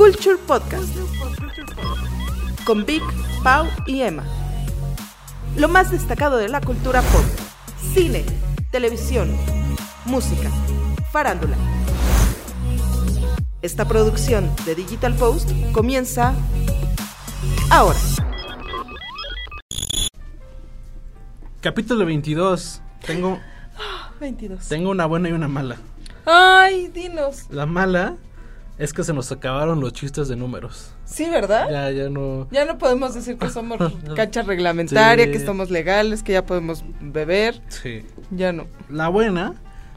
Culture Podcast con Vic, Pau y Emma. Lo más destacado de la cultura pop, cine, televisión, música, farándula. Esta producción de Digital Post comienza ahora. Capítulo 22. Tengo, 22. tengo una buena y una mala. Ay, dinos. La mala es que se nos acabaron los chistes de números. Sí, ¿verdad? Ya, ya no. Ya no podemos decir que somos cancha reglamentaria, Sí. que somos legales, que ya podemos beber. Sí. Ya no. La buena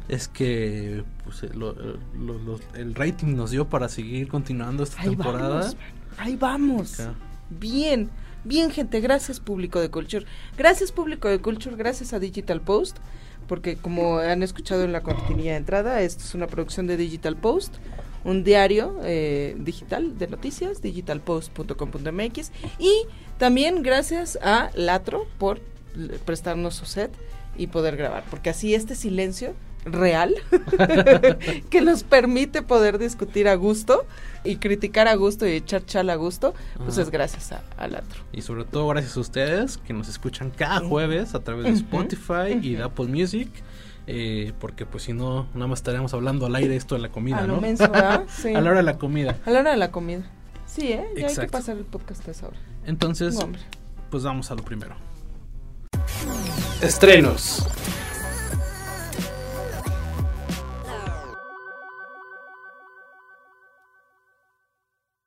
es que pues, el, lo- lo- lo- el rating nos dio para seguir continuando esta Ahí temporada. vamos. Ahí vamos. Acá. Bien. Bien, gente. Gracias, público de Culture. Gracias, público de Culture. Gracias a Digital Post. Porque como han escuchado en la cortinilla de entrada, esto es una producción de Digital Post, un diario eh, digital de noticias, digitalpost.com.mx. Y también gracias a Latro por prestarnos su set y poder grabar. Porque así este silencio real que nos permite poder discutir a gusto y criticar a gusto y echar chal a gusto, pues Ajá. es gracias a, a Latro. Y sobre todo gracias a ustedes que nos escuchan cada jueves a través de Spotify y de. Apple Music. Eh, porque pues si no, nada más estaríamos hablando al aire esto de la comida, a lo ¿no? menso, ¿verdad? Sí. a la hora de la comida. A la hora de la comida. Sí, ¿eh? Ya hay que pasar el podcast a esa hora. Entonces, No, pues vamos a lo primero. Estrenos.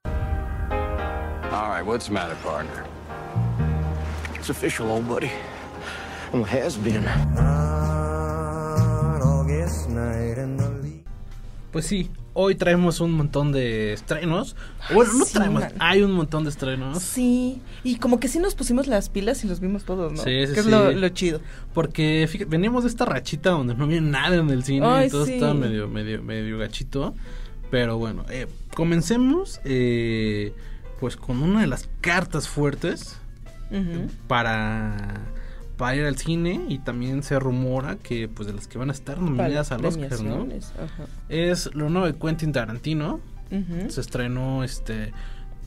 All right, what's the matter, partner? It's official, old buddy. Well, it has been. Pues sí, hoy traemos un montón de estrenos. Bueno, no sí, traemos, man. hay un montón de estrenos. Sí, y como que sí nos pusimos las pilas y los vimos todos, ¿no? Sí, sí, que es lo, lo chido. Porque fíjate, venimos de esta rachita donde no había nada en el cine, Ay, y todo sí. estaba medio, medio, medio gachito. Pero bueno, eh, comencemos eh, pues con una de las cartas fuertes para, para ir al cine y también se rumora que pues de las que van a estar nominadas al Oscar, ¿no? Ajá. Es lo nuevo de Quentin Tarantino. Se estrenó este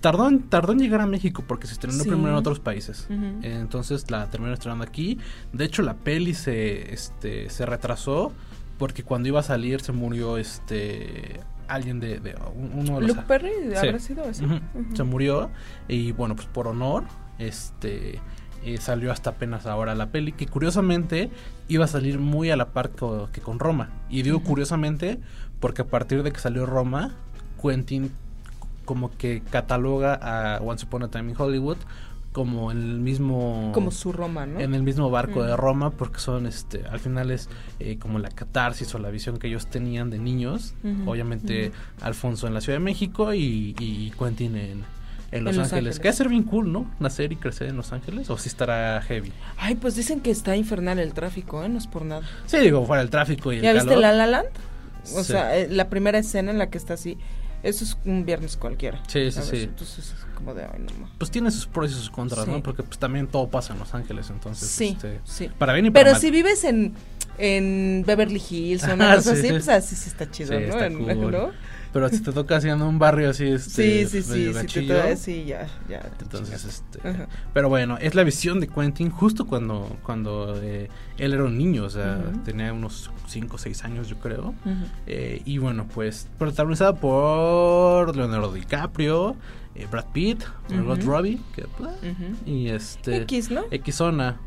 tardó en, tardó en llegar a México porque se estrenó Sí. primero en otros países. Entonces la terminaron estrenando aquí. De hecho la peli se este se retrasó porque cuando iba a salir se murió este alguien de, de- un- uno de los Luke Perry Sí. habrá sido. Ujú. Se murió y bueno, pues por honor, este eh, salió hasta apenas ahora la peli, que curiosamente iba a salir muy a la par co- que con Roma. Y digo curiosamente porque a partir de que salió Roma, Quentin como que cataloga a Once Upon a Time in Hollywood como el mismo Como su Roma, ¿no? en el mismo barco de. Roma porque son este al final es eh, como la catarsis o la visión que ellos tenían de niños obviamente Alfonso en la Ciudad de México y, y Quentin en, en Los, Ángeles. Ángeles. que ser bien cool ¿no? nacer y crecer en Los Ángeles o si estará heavy Ay, pues dicen que está infernal el tráfico, ¿eh? No es por nada. sí digo fuera el tráfico y el ¿Ya viste calor La La Land? O Sí. sea, eh, la primera escena en la que está así. Eso es un viernes cualquiera. Sí, sí, sí. Entonces es como de, ay, no ma. pues tiene sus pros y sus contras Sí. no porque pues también todo pasa en Los Ángeles entonces Sí, este, sí. para bien y para Pero mal. si vives en, en Beverly Hills o Ah, una cosa sí, así, sí. pues así sí está chido, ¿no? está cool. ¿no? Pero si te toca haciendo un barrio así este Sí, sí, sí, sí, te gachillo, trae- sí, ya, ya. Entonces, este, Ajá. pero bueno, es la visión de Quentin justo cuando, cuando eh, él era un niño, o sea, tenía unos 5 o 6 años, yo creo. Eh, y bueno, pues protagonizada por Leonardo DiCaprio, eh, Brad Pitt, Ujú. Robbie, que, pues, y este X, ¿no? Xona.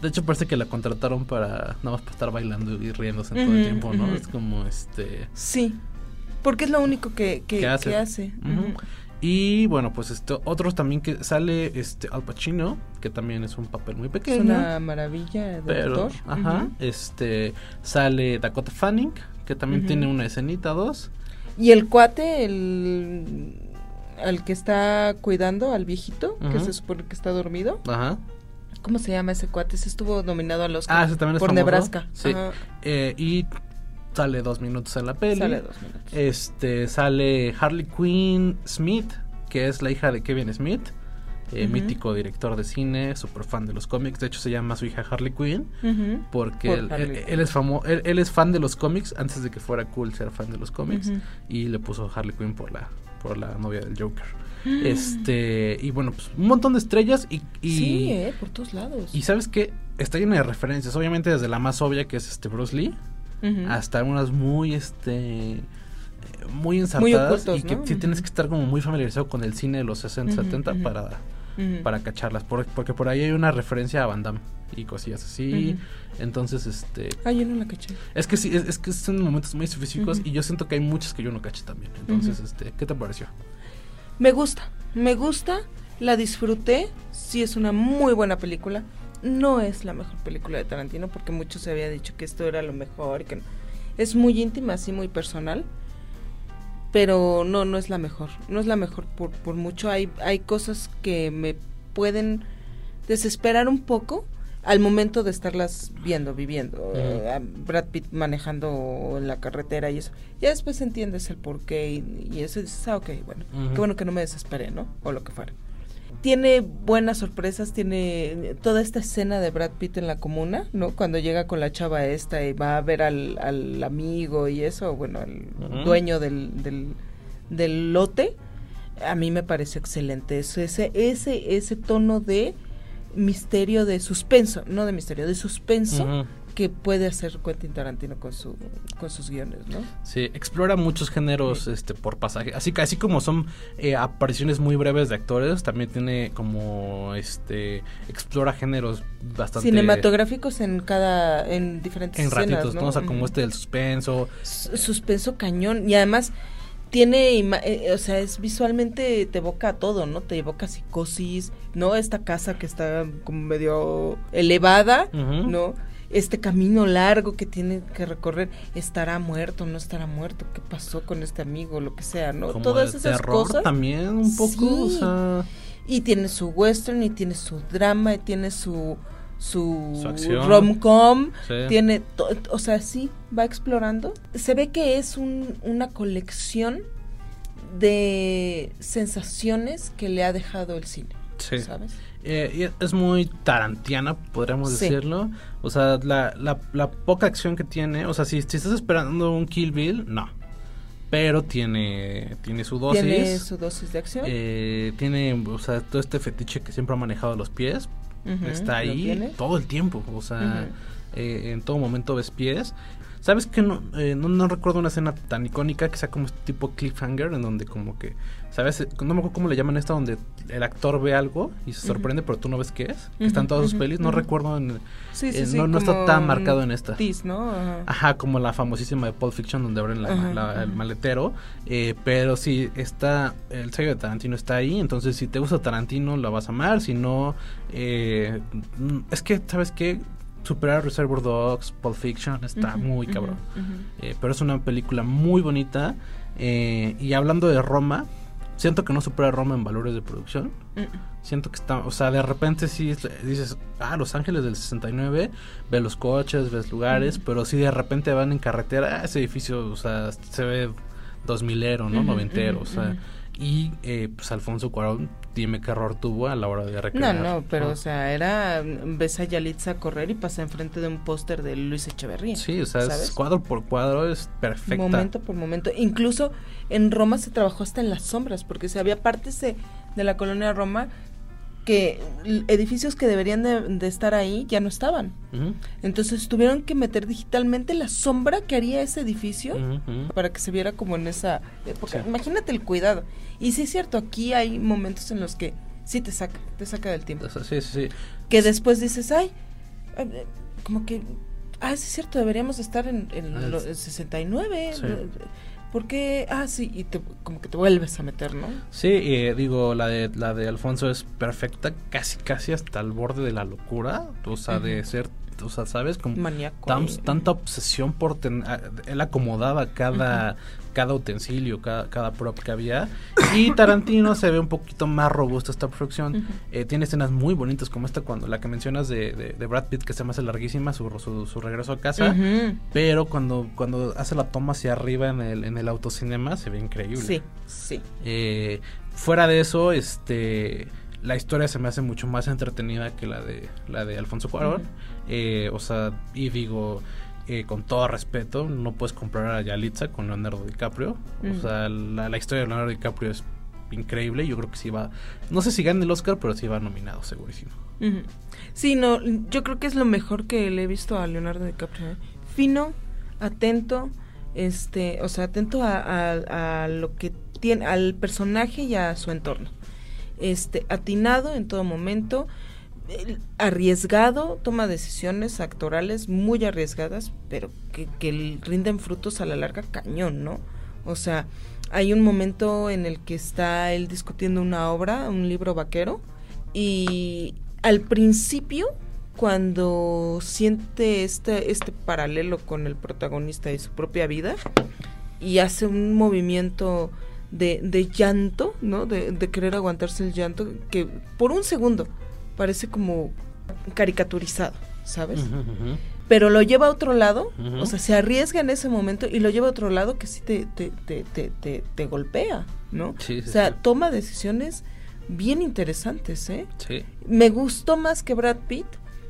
De hecho parece que la contrataron para nada más para estar bailando y riéndose todo el tiempo, ¿no? Es como este Sí. Porque es lo único que, que, que hace. Y bueno, pues esto, otros también que sale este Al Pacino, que también es un papel muy Es pequeño. una maravilla de pero actor. ajá, este sale Dakota Fanning, que también tiene una escenita dos. Y el cuate, el al que está cuidando al viejito, que se supone que está dormido. Ajá. ¿Cómo se llama ese cuate? Se estuvo nominado al Oscar Ah, ese es por famoso. Nebraska. Sí. Eh, y sale dos minutos en la peli. Sale dos minutos. Este sale Harley Quinn Smith, que es la hija de Kevin Smith. eh, mítico director de cine, súper fan de los cómics. De hecho, se llama su hija Harley Quinn. Porque Por él, Harley él- Quinn. él es famo él, él es fan de los cómics antes de que fuera cool ser fan de los cómics y le puso Harley Quinn por la por la novia del Joker. Este, y bueno, pues un montón de estrellas y... y sí, eh, por todos lados. Y sabes qué, está llena de referencias, obviamente desde la más obvia que es este Bruce Lee, Hasta unas muy, este... eh, Muy ensartadas ocultos, y que ¿no? sí tienes que estar como muy familiarizado con el cine de los 60, Ujú, 70 ujú. para, para cacharlas, por- porque por ahí hay una referencia a Van Damme y cosillas así. Entonces, este, Ah, yo no la caché. es que sí, es, es que son momentos muy específicos y yo siento que hay muchas que yo no caché también. Entonces, este, ¿qué te pareció? Me gusta, me gusta, la disfruté, sí es una muy buena película. No es la mejor película de Tarantino porque muchos se había dicho que esto era lo mejor y que no. Es muy íntima, sí, muy personal, pero no, no es la mejor. No es la mejor por, por mucho. Hay, hay cosas que me pueden desesperar un poco al momento de estarlas viendo, viviendo. Brad Pitt manejando en la carretera y eso. Ya después entiendes el porqué y, y eso y dices, ah, ok, bueno. Qué bueno que no me desesperé, ¿no? O lo que fuera. Tiene buenas sorpresas, tiene toda esta escena de Brad Pitt en la comuna, ¿no? Cuando llega con la chava esta y va a ver al, al amigo y eso, bueno, al dueño del, del, del lote, a mí me pareció excelente. Eso, ese, ese, ese tono de misterio, de suspenso, no de misterio, de suspenso. Que puede hacer Quentin Tarantino con, su, con sus guiones, ¿no? Sí, explora muchos géneros este por pasaje. Así que así como son eh, apariciones muy breves de actores, también tiene como este explora géneros bastante Cinematográficos en cada, en diferentes en escenas, ratitos, ¿no? O sea, como este del suspenso. S- suspenso cañón y además tiene ima- eh, o sea es visualmente te evoca todo no te evoca psicosis no esta casa que está como medio elevada no este camino largo que tiene que recorrer estará muerto no estará muerto qué pasó con este amigo lo que sea no como todas de esas terror cosas. también un poco, o Sí. sea, y tiene su western y tiene su drama y tiene su su, Su rom-com. Sí. tiene o sea sí va explorando. Se ve que es un- una colección de sensaciones que le ha dejado el cine Sí. sabes Eh, es muy tarantiana, podríamos Sí. decirlo. O sea, la, la, la poca acción que tiene. O sea, si, si estás esperando un Kill Bill, no. Pero tiene, tiene su dosis. tiene su dosis de acción eh, tiene, o sea, todo este fetiche que siempre ha manejado los pies. Está ahí todo el tiempo. O sea, eh, en todo momento ves pies. ¿Sabes que no, eh, no, no recuerdo una escena tan icónica que sea como este tipo cliffhanger en donde como que, ¿sabes? No me acuerdo cómo le llaman esta donde el actor ve algo y se sorprende pero tú no ves qué es. Que está en Ujú, todas sus pelis. No recuerdo en... sí, sí, eh, sí, no- no está tan marcado en esta. tease, ¿no? Ajá. Ajá, como la famosísima de Pulp Fiction donde abren la- Ajá, la- el maletero. eh, pero sí, está, el sello de Tarantino está ahí. Entonces, si te gusta Tarantino, lo vas a amar. Si no, eh, mm, es que, ¿sabes qué? Superar Reservoir Dogs, Pulp Fiction, está muy cabrón. Eh, pero es una película muy bonita. eh, y hablando de Roma, siento que no supera a Roma en valores de producción. Mm, Siento que está, o sea, de repente sí es- dices, ah, Los Ángeles del 69, ves los coches, ves lugares, pero si de repente van en carretera, ah, ese edificio, o sea, se ve dos milero, ¿no? Ujú, Noventero, ujú, o sea, ujú. y eh, pues Alfonso Cuarón, dime qué error tuvo a la hora de No, recrear. no, pero o sea, era ves a Yalitza correr y pasa enfrente de un póster de Luis Echeverría. Sí, o sea, es cuadro por cuadro, es perfecta. Momento por momento. Incluso en Roma se trabajó hasta en las sombras, porque se había partes de, de la colonia Roma que edificios que deberían de, de estar ahí ya no estaban. Entonces tuvieron que meter digitalmente la sombra que haría ese edificio para que se viera como en esa época. Sí. Imagínate el cuidado. Y sí es cierto, aquí hay momentos en los que sí te saca, te saca del tiempo. Sí, sí, sí. Que después dices, ay, eh, eh, como que, ah, sí es cierto, deberíamos estar en, en Ah, sí. en 69. Sí. ¿Por qué? Ah, sí, y te, como que te vuelves a meter, ¿no? Sí, eh, digo, la de, la de Alfonso es perfecta, casi, casi hasta el borde de la locura, o sea, de ser, o sea, ¿sabes? Como Maníaco. tan- ahí. tanta obsesión por tener, él acomodaba cada, cada utensilio, cada, cada prop que había, y Tarantino se ve un poquito más robusto esta producción. Eh, tiene escenas muy bonitas como esta, cuando la que mencionas de, de, de Brad Pitt, que se me hace larguísima, su, su, su regreso a casa, pero cuando, cuando hace la toma hacia arriba en el, en el autocinema, se ve increíble. Sí, sí. Eh, fuera de eso, este la historia se me hace mucho más entretenida que la de la de Alfonso Cuarón. Eh, o sea, y digo, eh, con todo respeto, no puedes comprar a Yalitza con Leonardo DiCaprio. O sea, la, la historia de Leonardo DiCaprio es increíble. Yo creo que sí va. No sé si gane el Oscar, pero sí va nominado, segurísimo. Sí, no, yo creo que es lo mejor que le he visto a Leonardo DiCaprio. ¿eh? Fino, atento, este, o sea, atento a, a- a lo que tiene, al personaje y a su entorno. Este, atinado en todo momento, arriesgado, toma decisiones actorales muy arriesgadas, pero que, que rinden frutos a la larga cañón, ¿no? O sea, hay un momento en el que está él discutiendo una obra, un libro vaquero, y al principio, cuando siente este, este paralelo con el protagonista y su propia vida, y hace un movimiento de, de llanto, ¿no? De, de querer aguantarse el llanto, que por un segundo parece como caricaturizado, ¿sabes? Pero lo lleva a otro lado, o sea, se arriesga en ese momento y lo lleva a otro lado que sí te, te, te, te, te- te golpea, ¿no? Sí, sí, o sea, sí. toma decisiones bien interesantes, ¿eh? Sí. Me gustó más que Brad Pitt,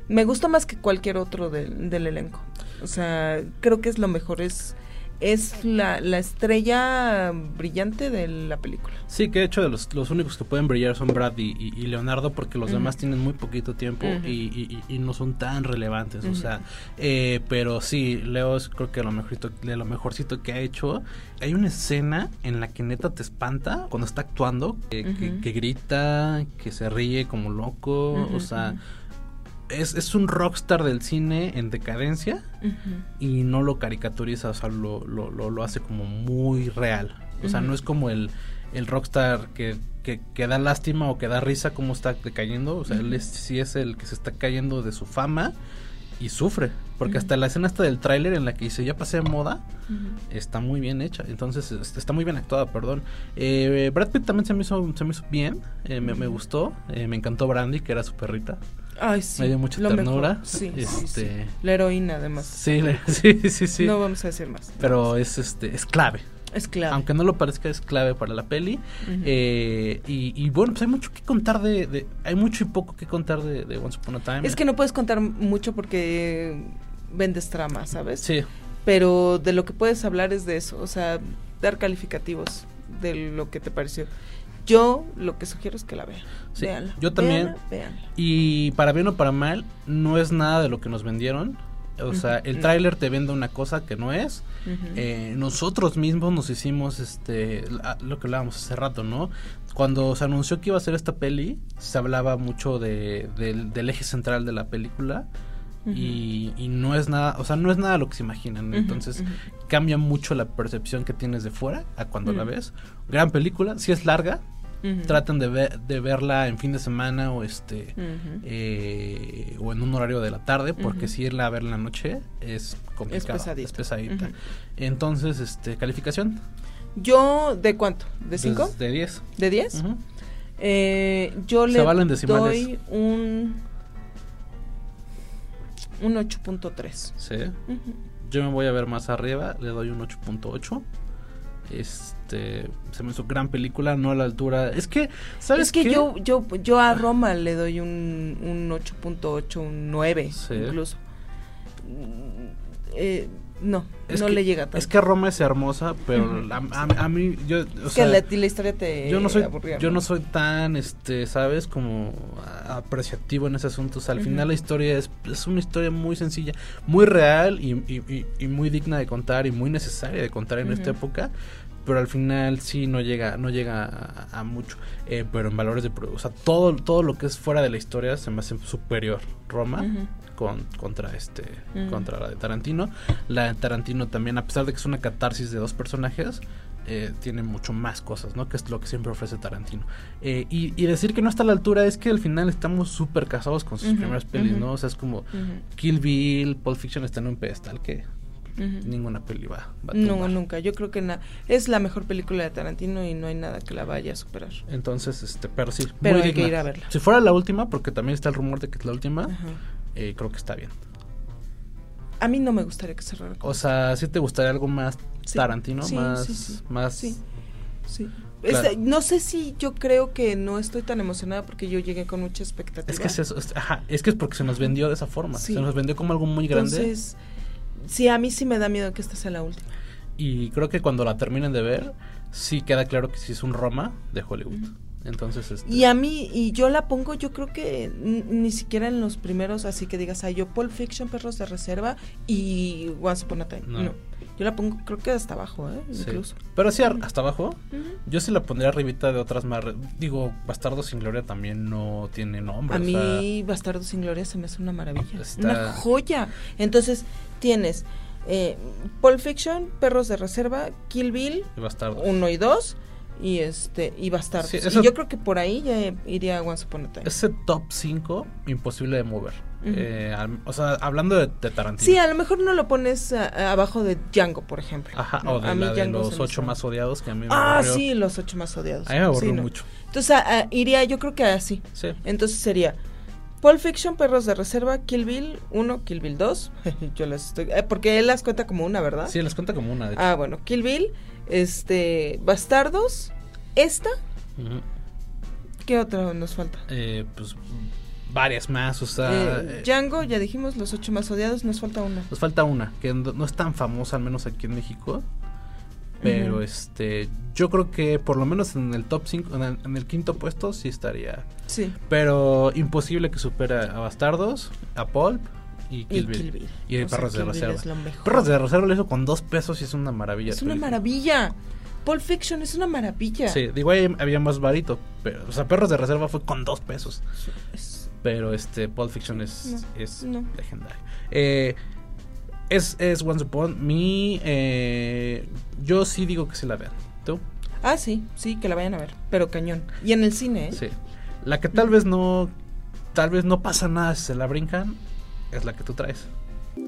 me gustó más que cualquier otro del, del elenco. O sea, creo que es lo mejor, es, es la, la estrella brillante de la película. Sí, que de hecho de los, los únicos que pueden brillar son Brad y, y- y Leonardo porque los demás tienen muy poquito tiempo y, y- no son tan relevantes, o sea, eh, pero sí, Leo es creo que lo mejorcito, de lo mejorcito que ha hecho. Hay una escena en la que neta te espanta cuando está actuando, que, que- que grita, que se ríe como loco, o sea. Es, es un rockstar del cine en decadencia y no lo caricaturiza, o sea, lo, lo, lo, lo hace como muy real. O sea, no es como el, el rockstar que, que, que da lástima o que da risa como está decayendo. O sea, él es, sí es el que se está cayendo de su fama y sufre. Porque hasta la escena esta del tráiler en la que dice, ya pasé de moda, está muy bien hecha. Entonces, es- está muy bien actuada, perdón. Eh, Brad Pitt también se me hizo, se me hizo bien, eh, me, me gustó. Eh, me encantó Brandy, que era su perrita. Ay, sí. Me dio mucha ternura. Sí, sí, sí. Este- La heroína, además. Sí, sí, sí, sí. No vamos a decir más. pero es, este, es clave. Es clave. Aunque no lo parezca, es clave para la peli. Eh, y, y bueno, pues hay mucho que contar de, de- Hay mucho y poco que contar de, de Once Upon a Time. Es que no puedes contar mucho porque vendes trama, ¿sabes? Sí, Pero de lo que puedes hablar es de eso, o sea, dar calificativos de lo que te pareció. Yo lo que sugiero es que la vean. Sí, Véanla, yo también. véanla, véanla. y para bien o para mal, no es nada de lo que nos vendieron. O sea, el tráiler te vende una cosa que no es. Eh, nosotros mismos nos hicimos este lo que hablábamos hace rato, ¿no? Cuando se anunció que iba a ser esta peli, se hablaba mucho de, del- del eje central de la película. Y, y no es nada, o sea, no es nada lo que se imaginan. Entonces cambia mucho la percepción que tienes de fuera a cuando la ves. Gran película, si es larga, Ujú. traten de, ver, de verla en fin de semana o este eh, o en un horario de la tarde, porque si irla a ver en la noche es complicado, pesadita. es pesadita. Entonces, este, calificación Yo, ¿de cuánto? ¿De 5? de 10. ¿De 10? Ujú. Eh, yo Se le valen doy un un 8.3. Sí. Yo me voy a ver más arriba, le doy un 8.8. Este, se me hizo gran película, no a la altura. Es que, ¿sabes Es que qué? yo yo yo a Roma le doy un, un 8.8, un 9 Sí. incluso. Eh, no, Es no que- le llega tanto. Es que Roma es hermosa, pero a, a- a mí, yo, o Es sea, que la, la historia te yo no soy, aburría, yo no soy tan, este, sabes, como a- apreciativo en ese asunto. O sea, al final la historia es, es una historia muy sencilla, muy real y, y- y- y muy digna de contar y muy necesaria de contar en esta Ujú. época. Pero al final sí no llega, no llega a, a mucho. Eh, pero en valores de o sea, todo, todo lo que es fuera de la historia se me hace superior. Roma con, contra este Ujú. contra la de Tarantino. La de Tarantino también, a pesar de que es una catarsis de dos personajes, eh, tiene mucho más cosas, ¿no? Que es lo que siempre ofrece Tarantino. Eh, y, y decir que no está a la altura es que al final estamos súper casados con sus Ujú, primeras pelis. ¿no? O sea, es como. Kill Bill, Pulp Fiction están en un pedestal que Ninguna peli va, va a No, nunca. Yo creo que es la mejor película de Tarantino y no hay nada que la vaya a superar. Entonces, este, pero sí, Pero muy hay que ir a verla. Si fuera la última, porque también está el rumor de que es la última, eh, creo que está bien. A mí no me gustaría que cerrara O sea, ¿sí te gustaría algo más Sí. Tarantino? Sí, más, sí, más Sí, sí. Claro. No sé si yo creo que no estoy tan emocionada porque yo llegué con mucha expectativa. Es que es eso, es, ajá, es que es porque se nos vendió de esa forma. Sí. Se nos vendió como algo muy grande. Entonces, sí, a mí sí me da miedo que esta sea la última. Y creo que cuando la terminen de ver, sí queda claro que sí es un Roma de Hollywood. Entonces, este, Y a mí, y yo la pongo, yo creo que ni siquiera en los primeros, así que digas, ay, yo Pulp Fiction, Perros de Reserva y Once Upon a Time. No. No. Yo la pongo, creo que hasta abajo, ¿eh? sí. Incluso. Pero sí, hasta abajo, yo sí la pondría arribita de otras más. Digo, Bastardo sin Gloria también no tiene nombre. A o sea, mí, Bastardo sin Gloria se me hace una maravilla. Está- Una joya. Entonces, tienes eh, Pulp Fiction, Perros de Reserva, Kill Bill, y Bastardo. 1 y 2, y este, y Bastardos. Sí, Y yo creo que por ahí ya iría Once Upon a Time. Ese top 5, imposible de mover. Eh, al- o sea, hablando de, de Tarantino. Sí, a lo mejor no lo pones a- a- abajo de Django, por ejemplo. Ajá, ¿no? o de A mí la de los ocho más odiados que a mí me Ah, aburrió. sí, los ocho más odiados. A mí me aburrió Sí, no. mucho. Entonces, a- iría, yo creo que así. Sí. Entonces sería Pulp Fiction, Perros de Reserva, Kill Bill 1, Kill Bill 2. yo las estoy... eh, porque él las cuenta como una, ¿verdad? Sí, les cuenta como una, de hecho. Ah, bueno, Kill Bill, este, Bastardos, esta. ¿qué otra nos falta? Eh, pues varias más, o sea... Eh, eh, Django, ya dijimos, los ocho más odiados, nos falta una. Nos falta una, que no es tan famosa, al menos aquí en México. Pero este, yo creo que por lo menos en el top 5, en, el- en el quinto puesto sí estaría. Sí. Pero imposible que supere a Bastardos, a Pulp y Kill y Bill. Kill Bill. Y O sea, Perros de Kill Reserva. Perros de Reserva lo hizo con dos pesos y es una maravilla. Es una película. maravilla. Pulp Fiction es una maravilla. Sí, digo, ahí había más varito. Pero, o sea, Perros de Reserva fue con dos pesos. Es- Pero este, Pulp Fiction es, No, es no. legendario. Eh, es, es Once Upon Me. eh, yo sí digo que se la vean. ¿Tú? Ah, sí, sí, que la vayan a ver. Pero cañón. Y en el cine, ¿eh? Sí. La que tal vez no. Tal vez no pasa nada si se la brincan. Es la que tú traes.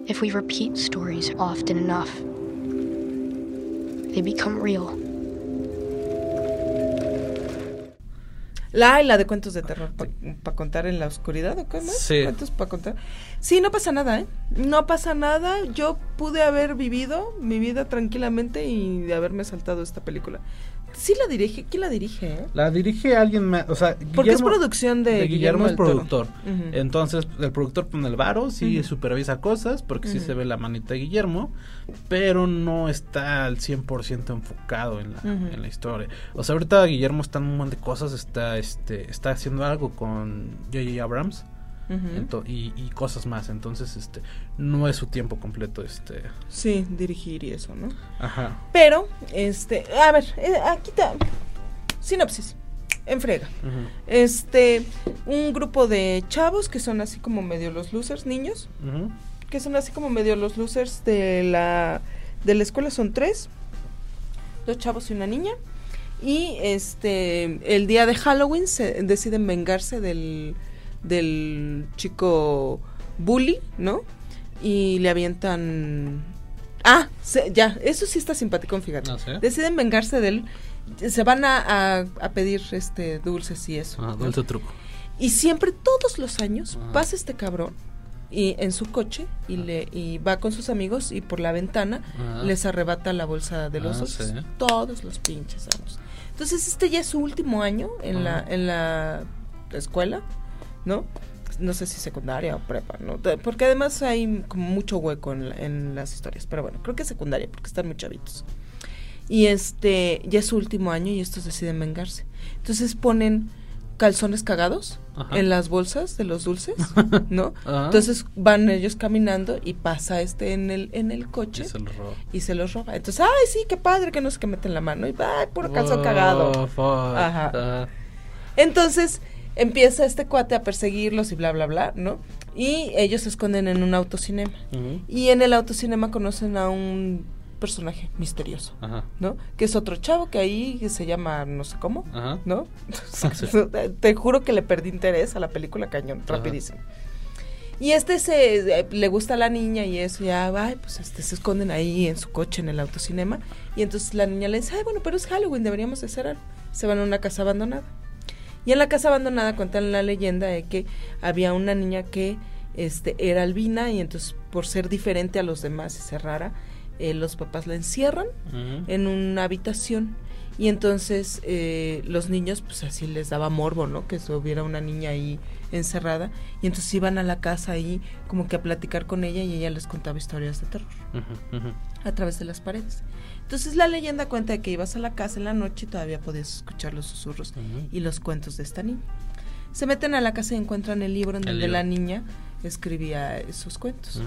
If we repeat stories often enough, they become real. La y la de cuentos de terror para contar en la oscuridad o qué más? Sí. Cuentos para contar. Sí, no pasa nada, ¿eh? No pasa nada. Yo pude haber vivido mi vida tranquilamente y de haberme saltado esta película. Sí la dirige, ¿quién la dirige? eh? La dirige alguien más. O sea, Porque es Guillermo- producción de, de Guillermo, es productor. Entonces, el productor pone el varo, sí supervisa cosas, porque sí Ujú. se ve la manita de Guillermo, pero no está al 100% enfocado en la, en la historia. O sea, ahorita Guillermo está en un montón de cosas, está, este, está haciendo algo con J.J. Abrams Y, y cosas más, entonces, este, no es su tiempo completo, este, Sí, dirigir y eso, ¿no? ajá. Pero, este, a ver, eh, aquí está. Sinopsis. En frega. Este, un grupo de chavos que son así como medio los losers, niños, ujú, que son así como medio los losers de la de la escuela son tres, dos chavos y una niña. Y este, el día de Halloween se deciden vengarse del, del chico bully, ¿no? Y le avientan... Ah, se- ya, eso sí está simpático, fíjate. No sé. Deciden vengarse de él. Se van a, a- a pedir este dulces y eso. Ah, ¿no? dulce truco. Y siempre, todos los años, Ajá. pasa este cabrón y en su coche y Ah. le y va con sus amigos y por la ventana les arrebata la bolsa de los Ah, sí. Todos los pinches años. Entonces este ya es su último año en la en la escuela, ¿no? No sé si secundaria o prepa, ¿no? Porque además hay como mucho hueco en, la- en las historias. Pero bueno, creo que secundaria porque están muy chavitos. Y este, ya es su último año y estos deciden vengarse. Entonces ponen calzones cagados Ajá. en las bolsas de los dulces, ¿no? Ajá. Entonces van ellos caminando y pasa este en el en el coche Y se lo roba. y se los roba. Entonces, ay, sí, qué padre que no sé qué meten la mano y ay, puro calzón cagado. Oh. Ajá. Ah. Entonces empieza este cuate a perseguirlos y bla bla bla, ¿no? Y ellos se esconden en un autocinema. Ujú. Y en el autocinema conocen a un personaje misterioso, Ajá. ¿no? Que es otro chavo que ahí que se llama no sé cómo, Ajá. ¿no? Sí. Te juro que le perdí interés a la película cañón, Ajá. rapidísimo. Y este se eh, le gusta a la niña y eso ya, ay, pues este se esconden ahí en su coche en el autocinema y entonces la niña le dice, "Ay, bueno, pero es Halloween, deberíamos de algo." Se van a una casa abandonada. Y en la casa abandonada cuentan la leyenda de que había una niña que este era albina y entonces por ser diferente a los demás y ser rara, eh, los papás la encierran en una habitación Y entonces eh, los niños, pues así les daba morbo, ¿no? Que hubiera una niña ahí encerrada. Y entonces iban a la casa ahí como que a platicar con ella y ella les contaba historias de terror a través de las paredes. Entonces la leyenda cuenta de que ibas a la casa en la noche y todavía podías escuchar los susurros y los cuentos de esta niña. Se meten a la casa y encuentran el libro en El donde libro. la niña escribía esos cuentos.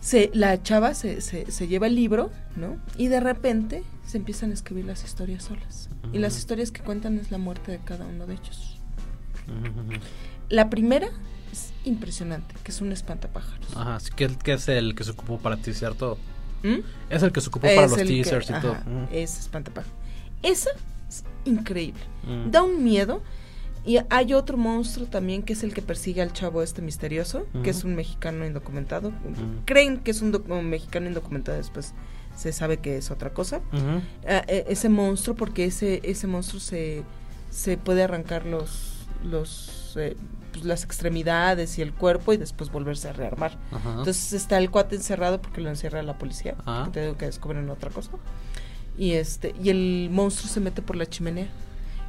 Se, la chava se, se, se lleva el libro, ¿no? Y de repente se empiezan a escribir las historias solas. Y las historias que cuentan es la muerte de cada uno de ellos. La primera es impresionante, que es un espantapájaros. Ajá, que, que es el que se ocupó para teaser todo. ¿Mm? Es el que se ocupó para los que- teasers y todo. Es espantapájaros. Esa es increíble. Mm. Da un miedo. Y hay otro monstruo también que es el que persigue al chavo este misterioso, que es un mexicano indocumentado. Creen que es un, un mexicano indocumentado, después se sabe que es otra cosa. Ah, e- ese monstruo, porque ese, ese monstruo se, se puede arrancar los, los eh, pues, las extremidades y el cuerpo y después volverse a rearmar. Ajá. Entonces está el cuate encerrado porque lo encierra la policía, Ah. que te digo que descubren otra cosa. Y este, y el monstruo se mete por la chimenea.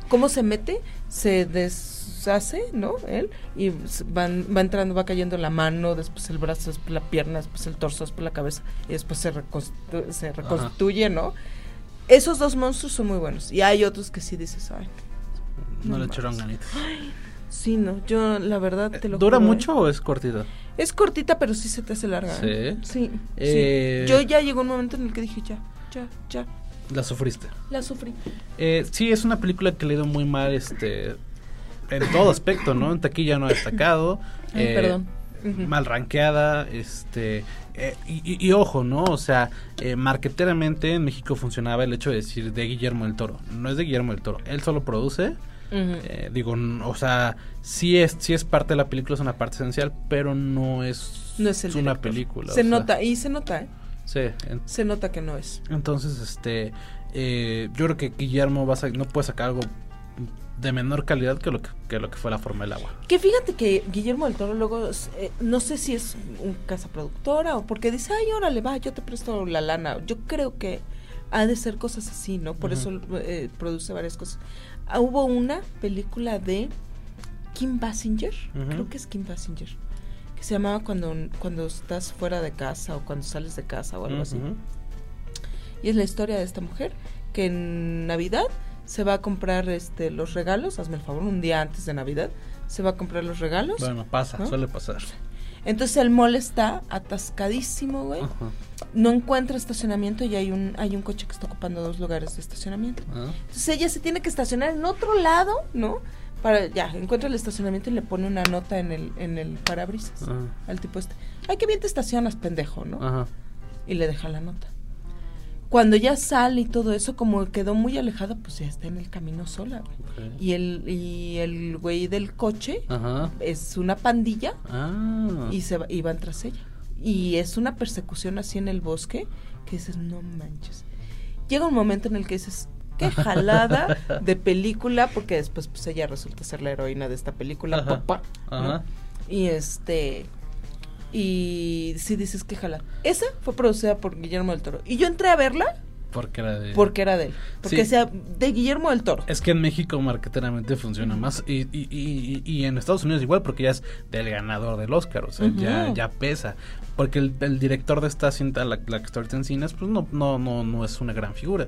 ¿Cómo se mete? Se deshace, ¿no? Él, y van, va entrando, va cayendo la mano, después el brazo, después la pierna, después el torso, después la cabeza, y después se, reconstu- se reconstituye, ¿no? Esos dos monstruos son muy buenos. Y hay otros que sí dices, ay, no, no le echaron ganitas. sí, no, yo la verdad te lo ¿Dura juro, ¿eh? mucho o es cortita? Es cortita, pero sí se te hace larga. ¿eh? ¿Sí? Sí. Eh, sí. Yo ya llegó un momento en el que dije, ya, ya, ya, La sufriste. la sufrí. Eh, sí, es una película que le ha ido muy mal, este, en todo aspecto, ¿no? En taquilla no ha destacado. Ay, eh, perdón. Mal rankeada, este, eh, y, y- y ojo, ¿no? O sea, eh, marqueteramente en México funcionaba el hecho de decir de Guillermo del Toro. No es de Guillermo del Toro, él solo produce. Eh, digo, o sea, sí es, sí es parte de la película, es una parte esencial, pero no es, no es una película. Se sea, nota, y se nota, ¿eh? Sí, en- Se nota que no es. entonces, este, eh, yo creo que Guillermo va a sa- no puede sacar algo de menor calidad que lo que, que lo que fue la forma del agua. Que fíjate que Guillermo del Toro luego, eh, no sé si es un casa productora o porque dice, ay, órale, va, yo te presto la lana. Yo creo que ha de ser cosas así, ¿no? Por eso eh, produce varias cosas. Ah, hubo una película de Kim Basinger, creo que es Kim Basinger, que se llamaba cuando, cuando estás fuera de casa o cuando sales de casa o algo así. Y es la historia de esta mujer que en Navidad se va a comprar este los regalos, hazme el favor, un día antes de Navidad, se va a comprar los regalos. Bueno, pasa, ¿No? suele pasar. Entonces el mall está atascadísimo, güey. Ajá. No encuentra estacionamiento y hay un hay un coche que está ocupando dos lugares de estacionamiento. Ah. Entonces ella se tiene que estacionar en otro lado, ¿no? Para ya encuentra el estacionamiento y le pone una nota en el en el parabrisas Ah. al tipo este. Ay, qué bien te estacionas, pendejo, ¿no? Ajá. y le deja la nota. Cuando ya sale y todo eso, como quedó muy alejada, pues ya está en el camino sola. Y el, y el güey del coche Ajá. es una pandilla Ah. y se y van tras ella. Y es una persecución así en el bosque que dices, no manches. Llega un momento en el que dices, qué jalada de película, porque después pues ella resulta ser la heroína de esta película, Ajá. papá. ¿no? Ajá. Y este. Y sí dices que jala. Esa fue producida por Guillermo del Toro. Y yo entré a verla Porque era de. porque era de él. Porque Sí. decía de Guillermo del Toro. Es que en México marketeramente funciona más y, y, y, y en Estados Unidos igual porque ya es del ganador del Oscar, o sea, ya, ya pesa. Porque el, el director de esta cinta, la, la que está ahorita en cines, pues no, no, no, no es una gran figura.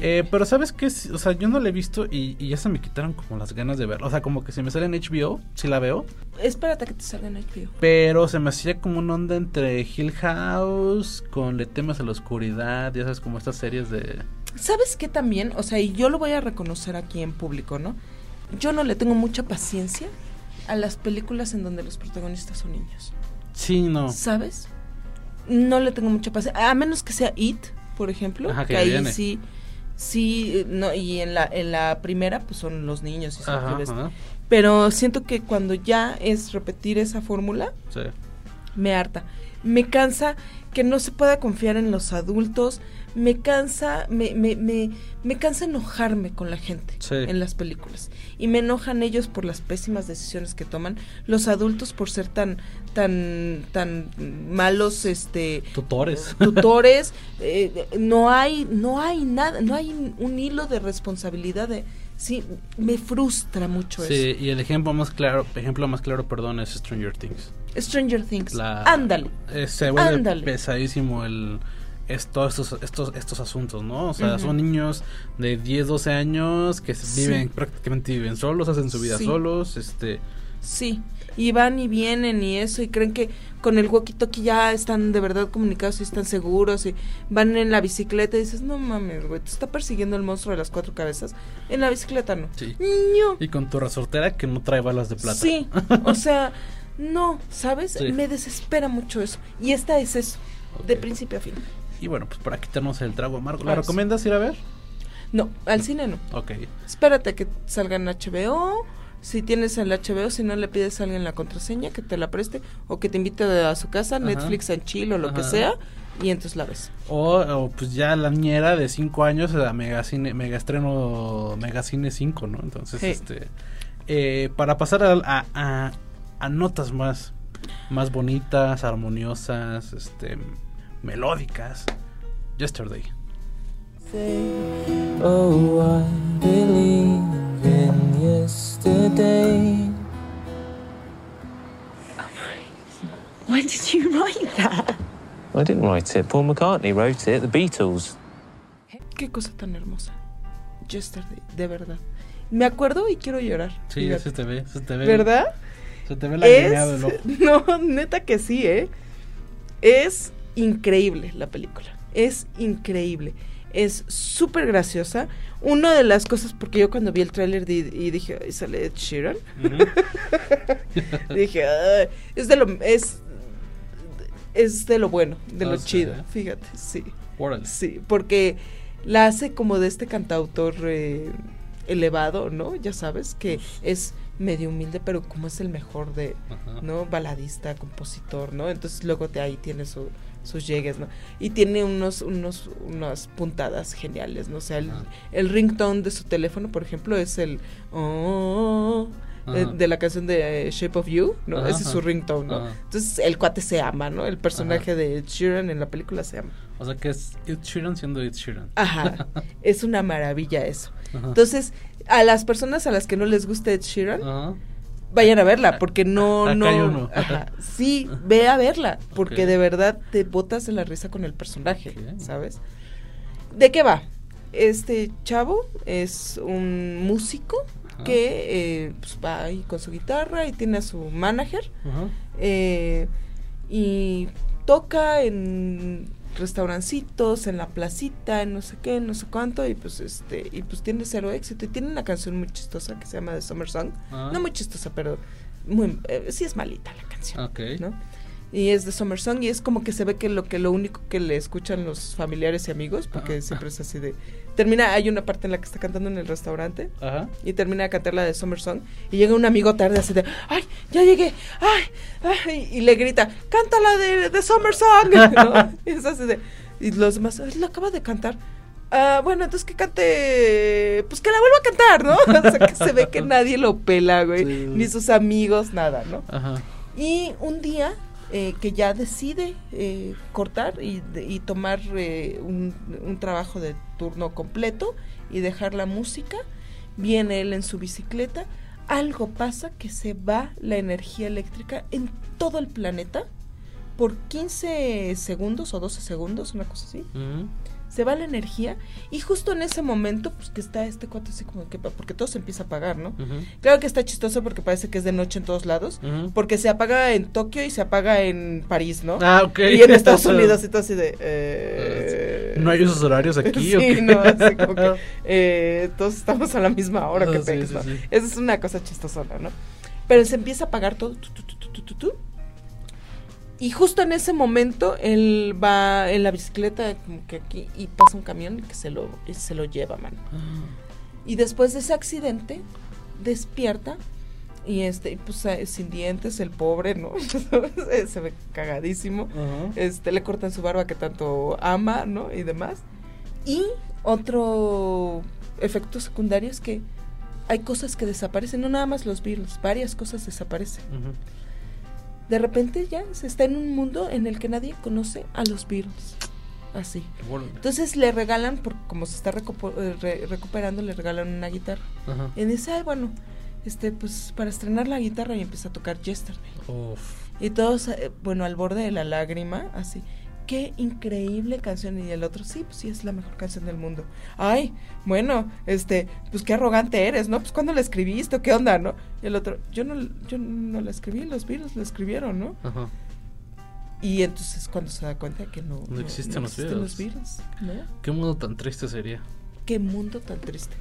Eh, pero sabes que, o sea, yo no la he visto y, y ya se me quitaron como las ganas de verla. O sea, como que si me sale en HBO, sí la veo, Espérate que te salga en HBO. pero se me hacía como una onda entre Hill House con Le temas a la oscuridad, ya sabes, como estas series de... ¿Sabes qué también? O sea, y yo lo voy a reconocer aquí en público, ¿no? Yo no le tengo mucha paciencia a las películas en donde los protagonistas son niños. Sí, no. ¿Sabes? No le tengo mucha paciencia. A menos que sea It, por ejemplo. Ajá, que que ahí viene. sí. Sí, eh, no, y en la, en la primera, pues son los niños y son Ajá, ajá, Pero siento que cuando ya es repetir esa fórmula, sí. me harta. Me cansa que no se pueda confiar en los adultos. me cansa, me, me, me, me cansa enojarme con la gente Sí. en las películas. Y me enojan ellos por las pésimas decisiones que toman, los adultos por ser tan, tan, tan malos, este Tutores. tutores, eh, no hay, no hay nada, no hay un hilo de responsabilidad de sí, me frustra mucho Sí, y el ejemplo más claro, ejemplo más claro, perdón, es Stranger Things. eso. Stranger Things. Ándale. eh, se vuelve pesadísimo el es- todos estos, estos, estos asuntos, ¿no? O sea, son niños de 10, 12 años que Sí. viven, prácticamente viven solos, hacen su vida Sí. solos, este... Sí, y van y vienen y eso, y creen que con el walkie-talkie ya están de verdad comunicados y están seguros, y van en la bicicleta y dices, no mames, güey, te está persiguiendo el monstruo de las cuatro cabezas. En la bicicleta no. Sí. Y con tu resortera que no trae balas de plata. Sí, o sea, no, ¿sabes? Sí. Me desespera mucho eso. Y esta es eso, de principio a fin. Y bueno, pues para quitarnos el trago amargo, ¿la Ah, sí. recomiendas ir a ver? No, al cine no. Ok. Espérate que salga en HBO. Si tienes el HBO, si no le pides a alguien la contraseña, que te la preste o que te invite a su casa, Ajá. Netflix en Chile o lo que sea, y entonces la ves. O, o, pues ya la niñera de 5 años, la megacine, mega estreno Megacine 5, ¿no? Entonces, Sí. este... eh, para pasar a, a, a- a notas más, más bonitas, armoniosas, este, melódicas. Yesterday. Oh, I believe yesterday. When did you write that? I didn't write it. Paul McCartney wrote it. The Beatles. Qué cosa tan hermosa. Yesterday, de verdad. Me acuerdo y quiero llorar. Sí, se te ve, se te ve. ¿Verdad? Se te ve ojo. Es, no, neta que sí, ¿eh? Es increíble la película. Es increíble. Es súper graciosa. Una de las cosas, porque yo cuando vi el tráiler di- y dije, "Ay, sale Ed Sheeran. Dije, es de lo es es de lo bueno, de Ah, lo sí. chido, fíjate, sí. Órale. Sí, porque la hace como de este cantautor eh, elevado, ¿no? Ya sabes, que es medio humilde, pero como es el mejor de, Ajá. ¿no? Baladista, compositor, ¿no? Entonces luego te ahí tiene su, sus llegues, ¿no? Y tiene unos, unos, unas puntadas geniales, ¿no? O sea, el, el ringtone de su teléfono, por ejemplo, es el oh, eh, de la canción de eh, Shape of You, ¿no? Ajá, Ese es su ringtone, ¿no? Ajá. Entonces el cuate se ama, ¿no? El personaje Ajá. de Ed Sheeran en la película se ama. O sea que es Ed Sheeran siendo Ed Sheeran. Ajá, es una maravilla eso. Entonces, a las personas a las que no les gusta Ed Sheeran. Vayan a verla, porque no, Acá no. hay uno. Ajá, sí, ve a verla, porque de verdad te botas de la risa con el personaje. ¿sabes? ¿De qué va? Este chavo es un músico Ajá. que eh, pues, va ahí con su guitarra y tiene a su manager Ajá. eh, y toca en restaurancitos, en la placita, en no sé qué, no sé cuánto, y pues este, y pues tiene cero éxito. Y tiene una canción muy chistosa que se llama The Summer Song. Ah. No muy chistosa, pero muy, eh, sí es malita la canción, Ok. ¿no? Y es The Summer Song y es como que se ve que lo que lo único que le escuchan los familiares y amigos, porque siempre es así de termina hay una parte en la que está cantando en el restaurante Ajá. y termina de cantar la de Summer Song y llega un amigo tarde así de ay ya llegué ay, ay", y le grita canta la de, de Summer Song ¿no? y es así de y los demás "Ay, lo acaba de cantar Ah, bueno, entonces que cante, pues que la vuelva a cantar, ¿no? O sea, que se ve que nadie lo pela, güey, Sí. ni sus amigos, nada, ¿no? Ajá. Y un día eh, que ya decide eh, cortar y, y tomar eh, un, trabajo de turno completo y dejar la música, viene él en su bicicleta, algo pasa que se va la energía eléctrica en todo el planeta por 15 segundos o 12 segundos, una cosa así. Se va la energía y justo en ese momento pues que está este cuate así como que porque todo se empieza a apagar, ¿no? Claro que está chistoso porque parece que es de noche en todos lados, porque se apaga en Tokio y se apaga en París, ¿no? Ah, ok. Y en Estados Unidos y todo así de eh, ¿No hay usos horarios aquí sí, o qué? no, así como que eh, todos estamos a la misma hora que Ah, sí, pex, sí, ¿no? sí. Esa es una cosa chistosona, ¿no? Pero se empieza a apagar todo tu, tu, tu. Y justo en ese momento él va en la bicicleta como que aquí y pasa un camión que se lo y se lo lleva, mano. Y después de ese accidente despierta y este pues eh, sin dientes el pobre, ¿no? se ve cagadísimo. Este le cortan su barba que tanto ama, ¿no? Y demás. Y otro efecto secundario es que hay cosas que desaparecen, no nada más los Beatles, varias cosas desaparecen. De repente ya se está en un mundo en el que nadie conoce a los Beatles. Así. Entonces le regalan, por, como se está eh, re- recuperando, le regalan una guitarra. Ajá. Y dice, ay, bueno, este, pues para estrenar la guitarra y empieza a tocar Yesterday. Uf. Y todos, eh, bueno, al borde de la lágrima, así. Qué increíble canción. Y el otro, sí, pues sí, es la mejor canción del mundo. Ay, bueno, este, pues qué arrogante eres, ¿no? Pues cuándo la escribiste, qué onda, ¿no? Y el otro, yo no, yo no la escribí, los Beatles la escribieron, ¿no? Ajá. Y entonces cuando se da cuenta que no, No existen los los Beatles. Beatles, ¿no? Qué mundo tan triste sería. Qué mundo tan triste.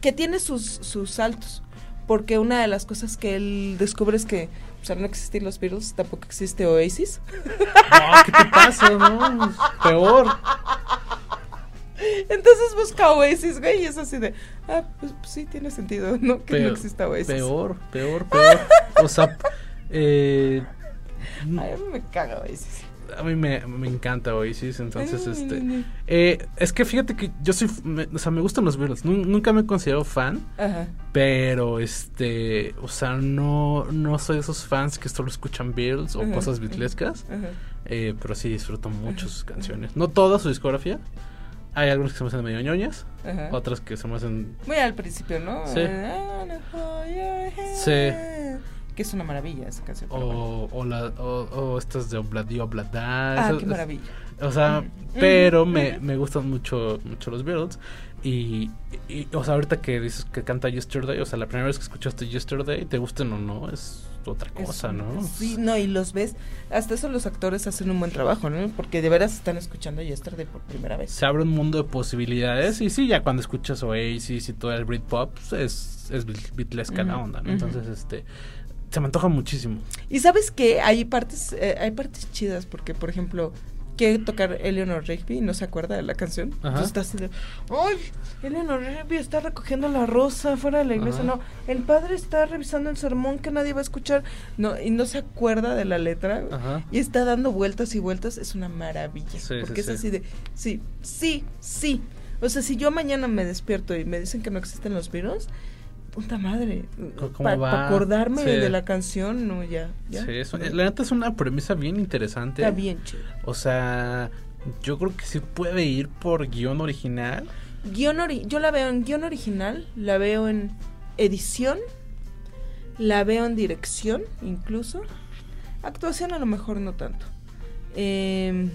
Que tiene sus, sus saltos. Porque una de las cosas que él descubre es que pues, al no existir los Beatles, tampoco existe Oasis. No, ¿qué te pasa, no? Peor. Entonces busca Oasis, güey, y es así de, ah, pues, pues sí, tiene sentido, ¿no? Que no exista Oasis. Peor, peor, peor. O sea, eh, Ay, me caga Oasis. A mí me, me encanta Oasis, entonces, este... eh, es que fíjate que yo soy... me- o sea, me gustan los Beatles. Nun- Nunca me he considerado fan, Ajá. pero, este... O sea, no, no soy de esos fans que solo escuchan Beatles o Ajá, cosas. Ajá. Eh, pero sí disfruto mucho sus canciones. No toda su discografía. Hay algunas que se me hacen medio ñoñas, Ajá. otras que se me hacen... Muy al principio, ¿no? Sí. Sí. Que es una maravilla esa canción. bueno. O, o, la, o, o estas de Obladi Oblada. Ah, qué maravilla. O sea, Mm. pero Mm, me, me gustan mucho, mucho los Beatles. Y, y, o sea, ahorita que dices que canta Yesterday, o sea, la primera vez que escuchaste Yesterday, te gusten o no, es otra cosa, ¿no? Sí, no, y los ves. Hasta eso los actores hacen un buen trabajo, ¿no? Porque de veras están escuchando Yesterday por primera vez. Se abre un mundo de posibilidades. Y sí, ya cuando escuchas Oasis y todo el Britpop, pues, es, es beat- beatlesca la Ujú, onda, ¿no? Entonces, este. Se me antoja muchísimo. Y sabes que hay partes, eh, hay partes chidas, porque por ejemplo, quiere tocar Eleanor Rigby y no se acuerda de la canción. Ajá. Entonces está así de, ¡ay! Eleanor Rigby está recogiendo la rosa fuera de la iglesia. Ajá. No, el padre está revisando el sermón que nadie va a escuchar. No, y no se acuerda de la letra. Ajá. Y está dando vueltas y vueltas. Es una maravilla. Sí, porque sí, es sí. así de, sí, sí, sí. O sea, si yo mañana me despierto y me dicen que no existen los virus, puta madre. ¿Cómo Para acordarme Sí. de la canción, no, ya. ya. Sí, es- la neta es una premisa bien interesante. Está bien chido. O sea, yo creo que sí puede ir por guion original. Guión ori- yo la veo en guion original, la veo en edición, la veo en dirección incluso. Actuación a lo mejor no tanto. Em,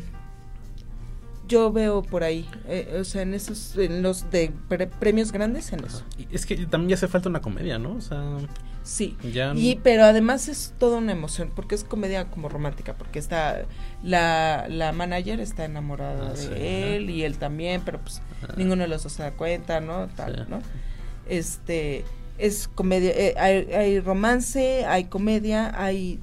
yo veo por ahí, eh, o sea, en esos, en los de pre- premios grandes, en eso. Es que también ya hace falta una comedia, ¿no? O sea, Sí. ya. Y, pero además es toda una emoción, porque es comedia como romántica, porque está, la, la manager está enamorada Ah, de sí, él y él también, pero pues ninguno de los dos se da cuenta, ¿no? Tal, Sí. ¿no? Este, es comedia, eh, hay, hay romance, hay comedia, hay,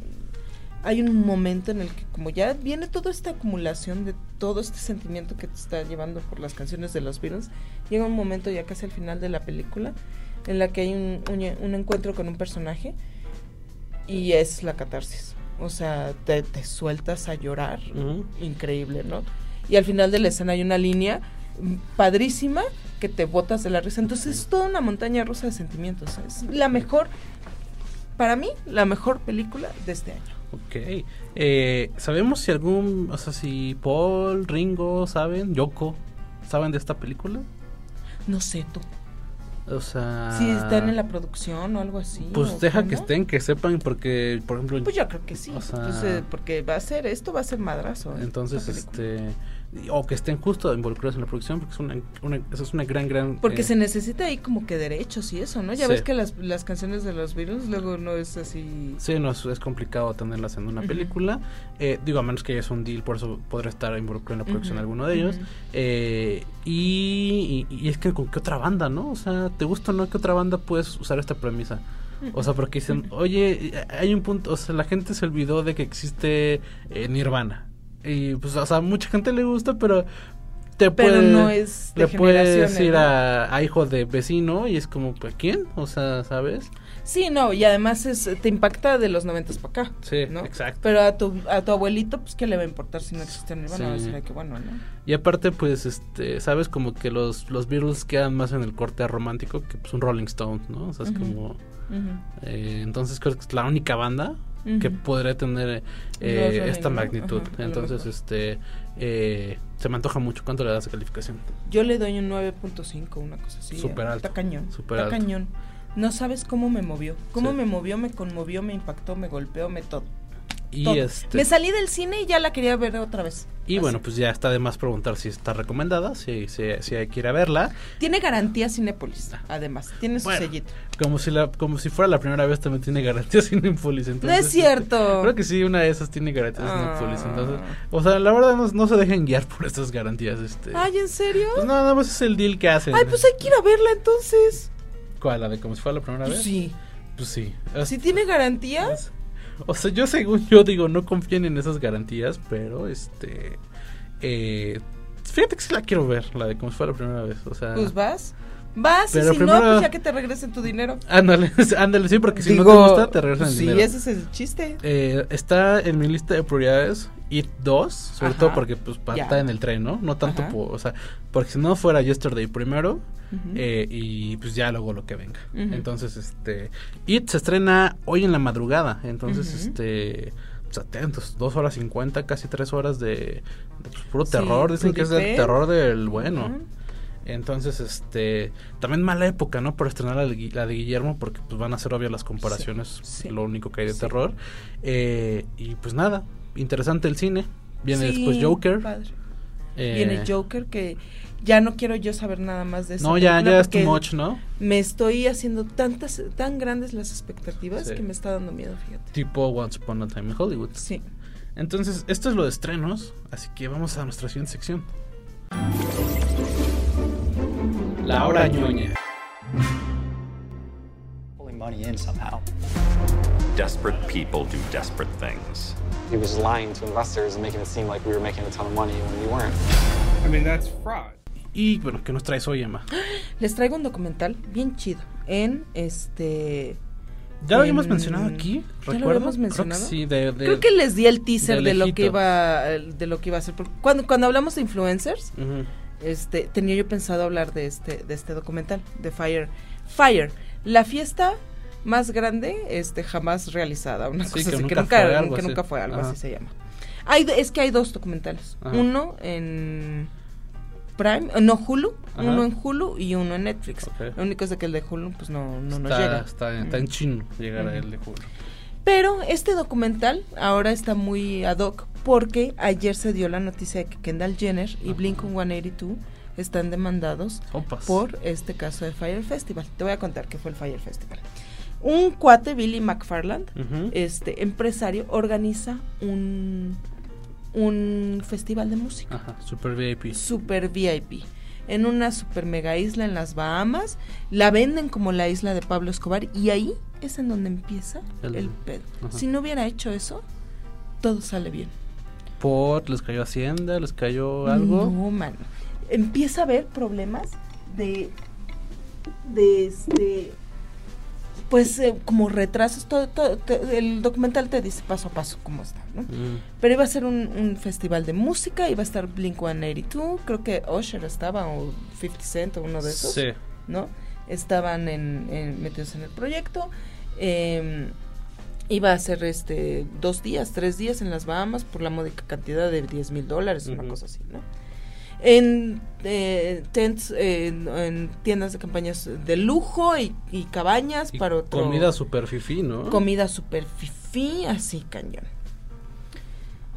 hay un momento en el que como ya viene toda esta acumulación de todo este sentimiento que te está llevando por las canciones de los Beatles, llega un momento ya casi al final de la película en la que hay un, un, un encuentro con un personaje y es la catarsis. O sea, te, te sueltas a llorar, increíble, ¿no? Y al final de la escena hay una línea padrísima que te botas de la risa. Entonces es toda una montaña rusa de sentimientos. Es la mejor, para mí, la mejor película de este año. Ok. Eh, ¿Sabemos si algún. O sea, si Paul, Ringo, ¿saben? Yoko, ¿saben de esta película? No sé tú. O sea. Si están en la producción o algo así. Pues deja que estén, que sepan, porque, por ejemplo. Pues yo creo que sí. O sea- Pues, eh, porque va a ser, esto va a ser madrazo. Entonces, película. O que estén justo involucrados en la producción, porque es una, una, esa es una gran, gran. Porque eh, se necesita ahí como que derechos y eso, ¿no? Ya Sí. ves que las, las canciones de los Beatles luego no es así. Sí, no, es, es complicado tenerlas en una película. Eh, digo, a menos que haya un deal, por eso podrá estar involucrado en la producción Ujú, alguno de ellos. Eh, y, y- y es que con qué otra banda, ¿no? O sea, ¿te gusta o no qué otra banda puedes usar esta premisa? O sea, porque dicen, oye, hay un punto, o sea, la gente se olvidó de que existe eh, Nirvana. Y pues, o sea, mucha gente le gusta, pero te pero puede, no es de le puedes ir ¿no? a, a hijo de vecino y es como, pues, ¿quién? O sea, ¿sabes? Sí, no, y además es, te impacta de los noventas para acá. Sí, ¿no? exacto. Pero a tu, a tu abuelito, pues, ¿qué le va a importar si no existe Nirvana? Sí. Va a decir, "Ay, qué bueno, ¿no? Y aparte, pues, este, sabes, como que los, los Beatles quedan más en el corte romántico que pues, un Rolling Stone, ¿no? O sea, es Ujú. como... Ujú. eh, entonces creo que es la única banda que Ujú. podría tener eh, esta magnitud. Ajá, entonces, este, eh, se me antoja mucho. ¿Cuánto le das de calificación? Yo le doy un 9.5, una cosa así. Súper ¿eh? alto, Está cañón. súper está alto. cañón. No sabes cómo me movió. Cómo Sí. me movió, me conmovió, me impactó, me golpeó, me todo. Y todo. este, Me salí del cine y ya la quería ver otra vez. y Así. bueno, pues ya está de más preguntar si está recomendada, si, si, si hay que ir a verla. Tiene garantía Cinépolis, además. Tiene su Bueno, sellito. Como si la, como si fuera la primera vez también tiene garantía Cinepolis. No Entonces, es cierto. Creo que sí, una de esas tiene garantía Ah. Cinepolis. Entonces, o sea, la verdad no, no se dejen guiar por estas garantías. Este, Ay, ¿en serio? pues nada más es el deal que hacen. Ay, pues hay que ir a verla entonces. ¿Cuál? ¿La de como si fuera la primera Pues vez? sí. Pues sí. Si tiene garantía. o sea, yo según yo digo, no confíen en esas garantías, pero este... Eh, fíjate que sí la quiero ver, la de como si fuera la primera vez. O sea... Pues vas. Vas y Pero si no, primero- pues ya que te regresen tu dinero. Ándale, ándale, sí, porque si no te gusta, te regresan el Sí, dinero. ese es el chiste. Eh, está en mi lista de prioridades It 2, sobre Ajá. todo porque pues está en el tren, ¿no? No tanto Ajá. por, o sea, porque si no fuera Yesterday primero eh, y pues ya luego lo que venga. Entonces, este It se estrena hoy en la madrugada, entonces este pues atentos, dos horas cincuenta, casi tres horas de, de, pues, puro Sí, terror, dicen que es el terror del bueno. Entonces, este, también mala época, ¿no? Por estrenar la de, la de Guillermo, porque pues van a ser obvias las comparaciones, Sí, sí. lo único que hay de Sí. terror. Eh, y pues nada, interesante el cine. Viene Sí, después Joker. padre. eh, Viene Joker que ya no quiero yo saber nada más de eso. No, ya, ya es too much, ¿no? Me estoy haciendo tantas, tan grandes las expectativas Sí. que me está dando miedo, fíjate. Tipo Once Upon a Time in Hollywood. Sí. Entonces, esto es lo de estrenos, así que vamos a nuestra siguiente sección. La hora ñoña. pulling money in somehow. Desperate people do desperate things. He was lying to investors and making it seem like we were making a ton of money when we weren't. I mean, that's fraud. Y bueno, ¿qué nos traes hoy, Emma? Les traigo un documental bien chido en este... Ya lo habíamos en- mencionado aquí, ¿Ya lo ¿recuerdo? habíamos Creo que mencionado? sí, de, de- Creo que les di el teaser de de lo que iba de lo que iba a hacer. porque Cuando, cuando hablamos de influencers, este, tenía yo pensado hablar de este, de este documental, de Fire. Fire, la fiesta más grande este, jamás realizada. Una Sí, cosa que así, que nunca fue, algo que así. nunca fue algo así se llama. Hay, es que hay dos documentales. Ajá. Uno en Prime, eh, no Hulu, Ajá. uno en Hulu y uno en Netflix. Ok. Lo único es de que el de Hulu pues no, no nos llega. Está, está en chino llegar a él de Julio. Pero este documental ahora está muy ad hoc porque ayer se dio la noticia de que Kendall Jenner y Blink-182 están demandados Opas. por este caso de Fire Festival. Te voy a contar qué fue el Fire Festival. Un cuate, Billy McFarland, este empresario, organiza un, un festival de música Ajá, Super VIP. super VIP en una super mega isla en las Bahamas. La venden como la isla de Pablo Escobar y ahí es en donde empieza El- el, pedo. ajá. Si no hubiera hecho eso, todo sale bien. Por, les cayó Hacienda, les cayó algo. No, mano. Empieza a haber problemas de de este pues eh, como retrasos todo, todo- te- el documental te dice paso a paso cómo está, ¿no? Mm. Pero iba a ser un, un festival de música, iba a estar Blink 182, creo que Usher estaba, o 50 Cent, o uno de esos, Sí. ¿no? Estaban en, en- metidos en el proyecto. eh, iba a ser este dos días, tres días en las Bahamas por la módica cantidad de 10 mil dólares, una Ujú. cosa así, ¿no? En eh, tents, eh, en, en tiendas de campañas de lujo y, y cabañas Y para otro Comida super fifi, ¿no? comida super fifí, así cañón.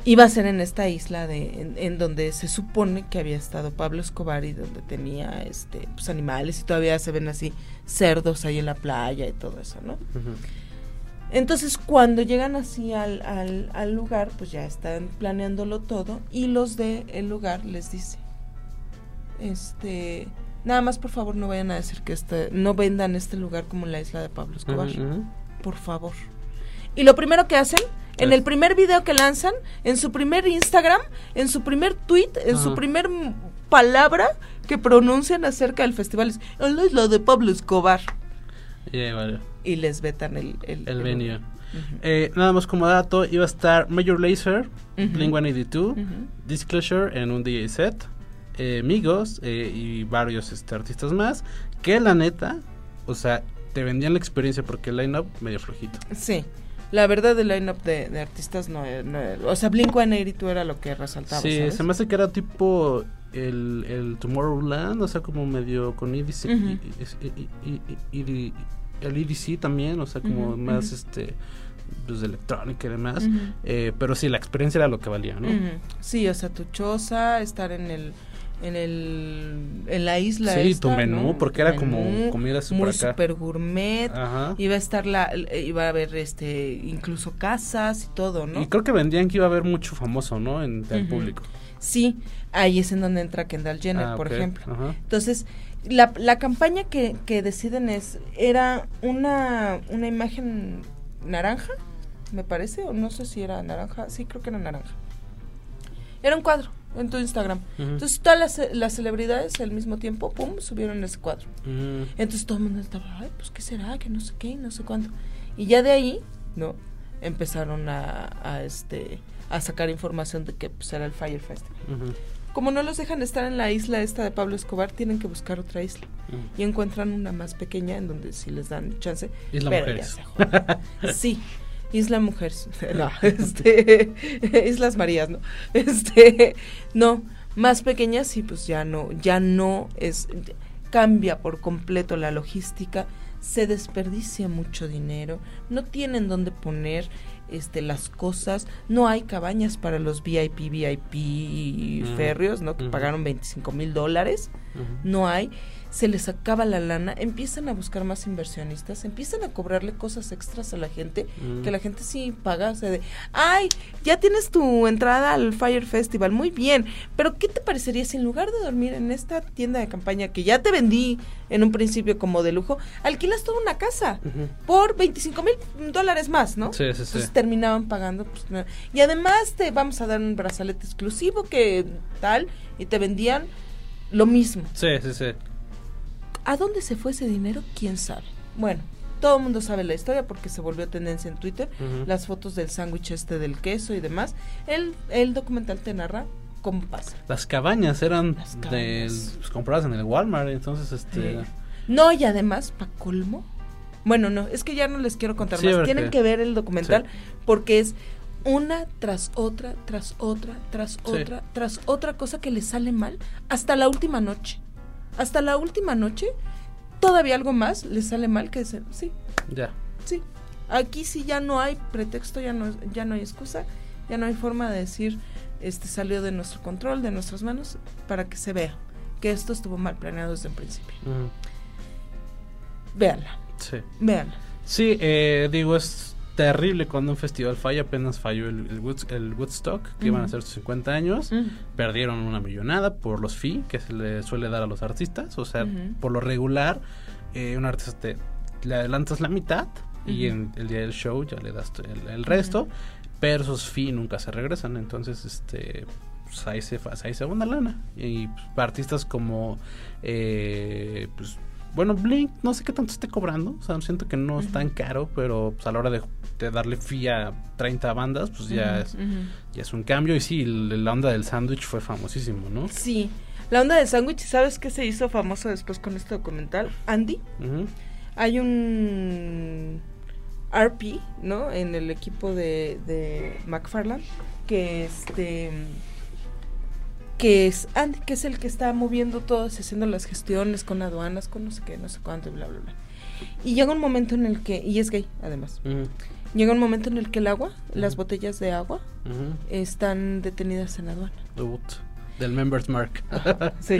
Iba a ser en esta isla de, en, en donde se supone que había estado Pablo Escobar y donde tenía este pues animales y todavía se ven así cerdos ahí en la playa y todo eso, ¿no? Entonces cuando llegan así al, al, al lugar, pues ya están planeándolo todo y los de el lugar les dice, este, nada más por favor no vayan a decir que este, no vendan este lugar como la isla de Pablo Escobar Ujú, ujú. por favor. Y lo primero que hacen, en el primer video que lanzan, en su primer Instagram, en su primer tweet, en su Ajá. primer mm, palabra que pronuncian acerca del festival es "Ah, es la de Pablo Escobar. Yeah, vale. Y les vetan el... El, El venue. Eh, nada más como dato, iba a estar Major Lazer, Ujú. Blink 182, Ujú. Disclosure en un DJ set, eh, Migos eh, y varios este, artistas más. Que la neta, o sea, te vendían la experiencia porque el line-up medio flojito. Sí. La verdad, el line-up de, de artistas no, e- no e- O sea, Blink-182 era lo que resaltaba, sí, ¿sabes? se me hace que era tipo el, el Tomorrowland, o sea, como medio con EDC. Ujú. y- y- y- y- y- el EDC también, o sea, como más este pues, de electrónica y demás. Eh, pero sí, la experiencia era lo que valía, ¿no? Sí, o sea, tu choza, estar en el en el en la isla Sí, esta, tu menú, ¿no? porque era como comida súper muy acá. super gourmet. Ajá. Iba a estar la iba a haber este incluso casas y todo, ¿no? Y creo que vendían que iba a haber mucho famoso, ¿no? En el público. Sí, ahí es en donde entra Kendall Jenner, Ah, por ejemplo. ajá. Entonces, la, la campaña que, que deciden es, era una, una imagen naranja, me parece, o no sé si era naranja, sí, creo que era naranja. Era un cuadro en tu Instagram. Ujú. Entonces, todas las, las celebridades al mismo tiempo, pum, subieron ese cuadro. Mm. Entonces todo el mundo estaba, ay, pues qué será, que no sé qué, no sé cuánto. Y ya de ahí, ¿no? Empezaron a, a, este a sacar información de que pues, era el Fire Festival. Ujú. Como no los dejan estar en la isla esta de Pablo Escobar, tienen que buscar otra isla. Y encuentran una más pequeña en donde sí les dan chance. Isla pero ya Mujeres. se joden. sí, Isla Mujeres. No, este, Islas Marías, ¿no? Este, no, más pequeñas y pues ya no, ya no es, cambia por completo la logística, se desperdicia mucho dinero, no tienen dónde poner este las cosas, no hay cabañas para los VIP, VIP Mm. ferrios, ¿no? Que pagaron 25 mil dólares, no hay, se les acaba la lana, empiezan a buscar más inversionistas, empiezan a cobrarle cosas extras a la gente, Mm. que la gente sí paga, o sea, de, ay, ya tienes tu entrada al Fire Festival, muy bien, pero ¿qué te parecería si en lugar de dormir en esta tienda de campaña que ya te vendí en un principio como de lujo, alquilas toda una casa por 25 mil dólares más, ¿no? Sí, sí, sí. Entonces terminaban pagando. Pues, no. y además te vamos a dar un brazalete exclusivo que tal, y te vendían lo mismo. Sí, sí, sí. ¿A dónde se fue ese dinero? ¿Quién sabe? Bueno, todo el mundo sabe la historia porque se volvió tendencia en Twitter, las fotos del sándwich este del queso y demás. El, el documental te narra cómo pasa. Las cabañas eran Las cabañas. pues, compradas en el Walmart, entonces este Sí. No, y además, pa' colmo. Bueno, no, es que ya no les quiero contar Sí, más. Tienen que ver el documental Sí. porque es una tras otra, tras otra, tras otra, tras otra cosa que les sale mal hasta la última noche. Hasta la última noche, todavía algo más les sale mal que dicen, sí, ya. sí. Aquí sí ya no hay pretexto, ya no, ya no hay excusa, ya no hay forma de decir, este salió de nuestro control, de nuestras manos, para que se vea que esto estuvo mal planeado desde el principio. Véanla, Sí. véanla. Sí, eh, digo, es terrible cuando un festival falla. Apenas falló el, el, Woods- el Woodstock, que iban a ser sus 50 años. Perdieron una millonada por los fee que se le suele dar a los artistas. O sea, por lo regular, eh, un artista te le adelantas la mitad y en el día del show ya le das el, el resto. Pero esos fee nunca se regresan. Entonces, este. Pues ahí se, ahí se una lana. Y pues, artistas como. eh, pues, bueno, Blink, no sé qué tanto esté cobrando. O sea, siento que no es tan caro, pero pues, a la hora de, de darle fee a 30 bandas, pues ya, es, ya es un cambio. Y sí, la onda del sándwich fue famosísimo, ¿no? Sí, la onda del sándwich, ¿sabes qué se hizo famoso después con este documental? Andy, hay un RP, ¿no? En el equipo de, de McFarland, que este que es Andy, que es el que está moviendo todo, haciendo las gestiones con aduanas, con no sé qué, no sé cuánto, y bla, bla, bla. Y llega un momento en el que, y es gay, además, llega un momento en el que el agua, las botellas de agua, están detenidas en aduana. Debut del Members Mark. Sí.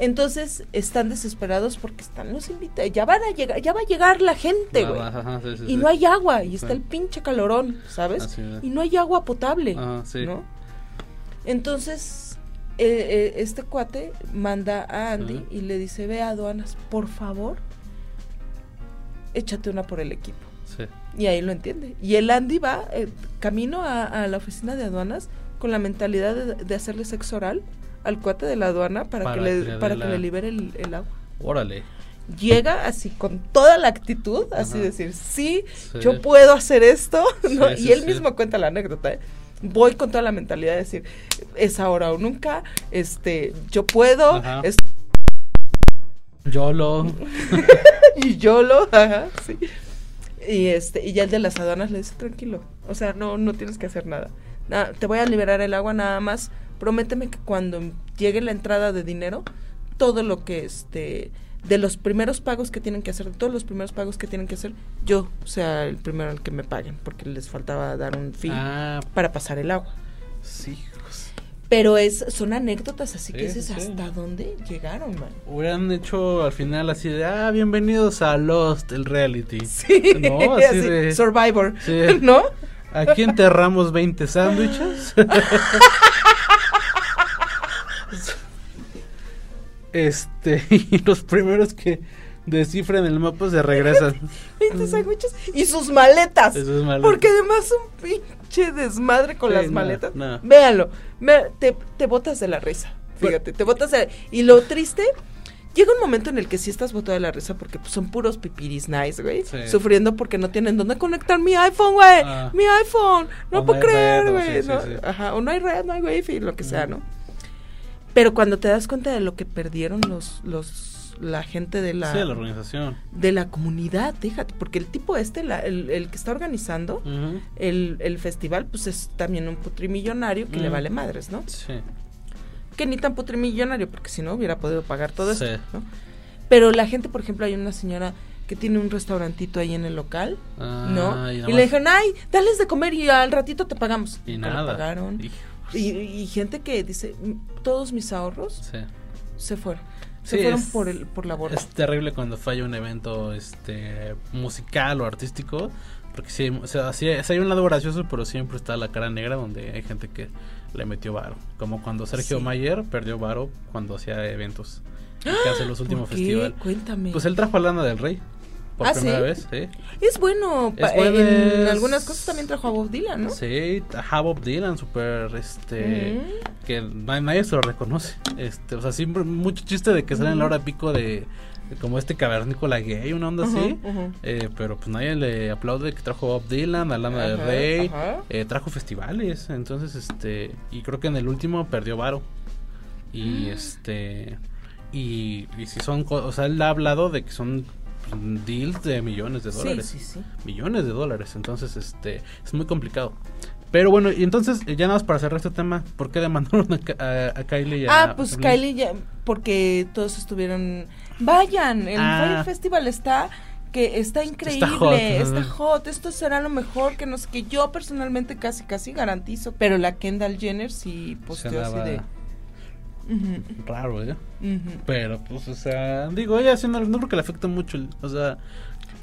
Entonces están desesperados porque están los invitados. Ya van a llegar, ya va a llegar la gente, güey. Sí, sí, Y sí. no hay agua, y está el pinche calorón, ¿sabes? Y no hay agua potable, Ajá, sí. ¿no? Entonces, eh, eh, este cuate manda a Andy y le dice, ve a aduanas, por favor, échate una por el equipo. Sí. Y ahí lo entiende. Y el Andy va eh, camino a, a la oficina de aduanas con la mentalidad de, de hacerle sexo oral al cuate de la aduana para, Para que, le, para que le libere el, el agua. Órale. Llega así con toda la actitud, así Ajá. decir, sí, Sí. yo puedo hacer esto, y él mismo cuenta la anécdota, ¿eh? Voy con toda la mentalidad de decir, es ahora o nunca, este, yo puedo, es- YOLO. y yo lo, ajá, sí. Y este, y ya el de las aduanas le dice, tranquilo, o sea, no, no tienes que hacer nada. Nada, te voy a liberar el agua nada más, prométeme que cuando llegue la entrada de dinero, todo lo que este, de los primeros pagos que tienen que hacer, de todos los primeros pagos que tienen que hacer, yo sea el primero al que me paguen, porque les faltaba dar un fee Ah, para pasar el agua. sí. Pero es, son anécdotas así que Sí, sí, sí. ¿hasta dónde llegaron, man? Hubieran hecho al final así de, ah, bienvenidos a Lost, el reality. Sí, No, así así, de- Survivor, Sí. ¿no? Aquí enterramos 20 sándwiches. Este, y los primeros que descifren el mapa se regresan. 20 sándwiches y sus maletas. Esas maletas. Porque además un pinche desmadre con Sí, las no, maletas. no. Véanlo, te, te botas de la risa. Fíjate, te botas de Y lo triste, llega un momento en el que sí estás botado de la risa porque pues, son puros pipiris nice, güey. Sí. Sufriendo porque no tienen dónde conectar mi iPhone, güey. Ah. Mi iPhone. No O puedo no creer, red, o güey. sí, ¿no? sí. Ajá, o no hay red, no hay wifi, lo que sea, ¿no? Pero cuando te das cuenta de lo que perdieron los, los, la gente de la, Sí, la organización. de la comunidad, fíjate, porque el tipo este, la- el, el que está organizando el, el festival, pues es también un putrimillonario que le vale madres, ¿no? Sí. Que ni tan putrimillonario, porque si no hubiera podido pagar todo Sí. esto, ¿no? Pero la gente, por ejemplo, hay una señora que tiene un restaurantito ahí en el local, Ah, ¿no? y Y, le dijeron, ay, dales de comer y al ratito te pagamos. Y le nada. pagaron. Hijo, Y, y gente que dice, "Mm, todos mis ahorros sí. se fueron. Se Sí, fueron es- por, el, por la borda. Es terrible cuando falla un evento este musical o artístico. Porque sí, o sea, sí, hay un lado gracioso, pero siempre está la cara negra donde hay gente que le metió varo. Como cuando Sergio Sí. Mayer perdió varo cuando hacía eventos. Que hace los últimos festivales. Cuéntame. Pues él trajo a Lana del Rey. Por ¿Ah, primera sí? vez, sí. es bueno. Es bueno, en es- algunas cosas también trajo a Bob Dylan, ¿no? Sí, a Bob Dylan, súper, este, Mm. que na- nadie se lo reconoce. Este, o sea, siempre mucho chiste de que sale en la hora pico de, de como este cavernícola gay, una onda así. Eh, pero pues nadie le aplaude que trajo Bob Dylan, a Lana del Ajá, Rey, eh, trajo festivales, entonces este, y creo que en el último perdió Varo. Y este, y, y si son, co- o sea, él ha hablado de que son pues, deals de millones de Sí, dólares sí, sí. millones de dólares. Entonces, este, es muy complicado. Pero bueno, y entonces, eh, ya nada más para cerrar este tema, ¿por qué demandaron a, a- a Kylie y a Ah, pues Blink? Kylie ya, porque todos estuvieron, vayan, el Ah. Fire Festival está, que está increíble, hot, está hot, esto será lo mejor, que no sé, que yo personalmente casi, casi garantizo, pero la Kendall Jenner sí posteó así andaba Ujú, Raro, ¿eh? ujú. Pero, pues, o sea, digo, ella haciendo, no creo que le afecte mucho, o sea...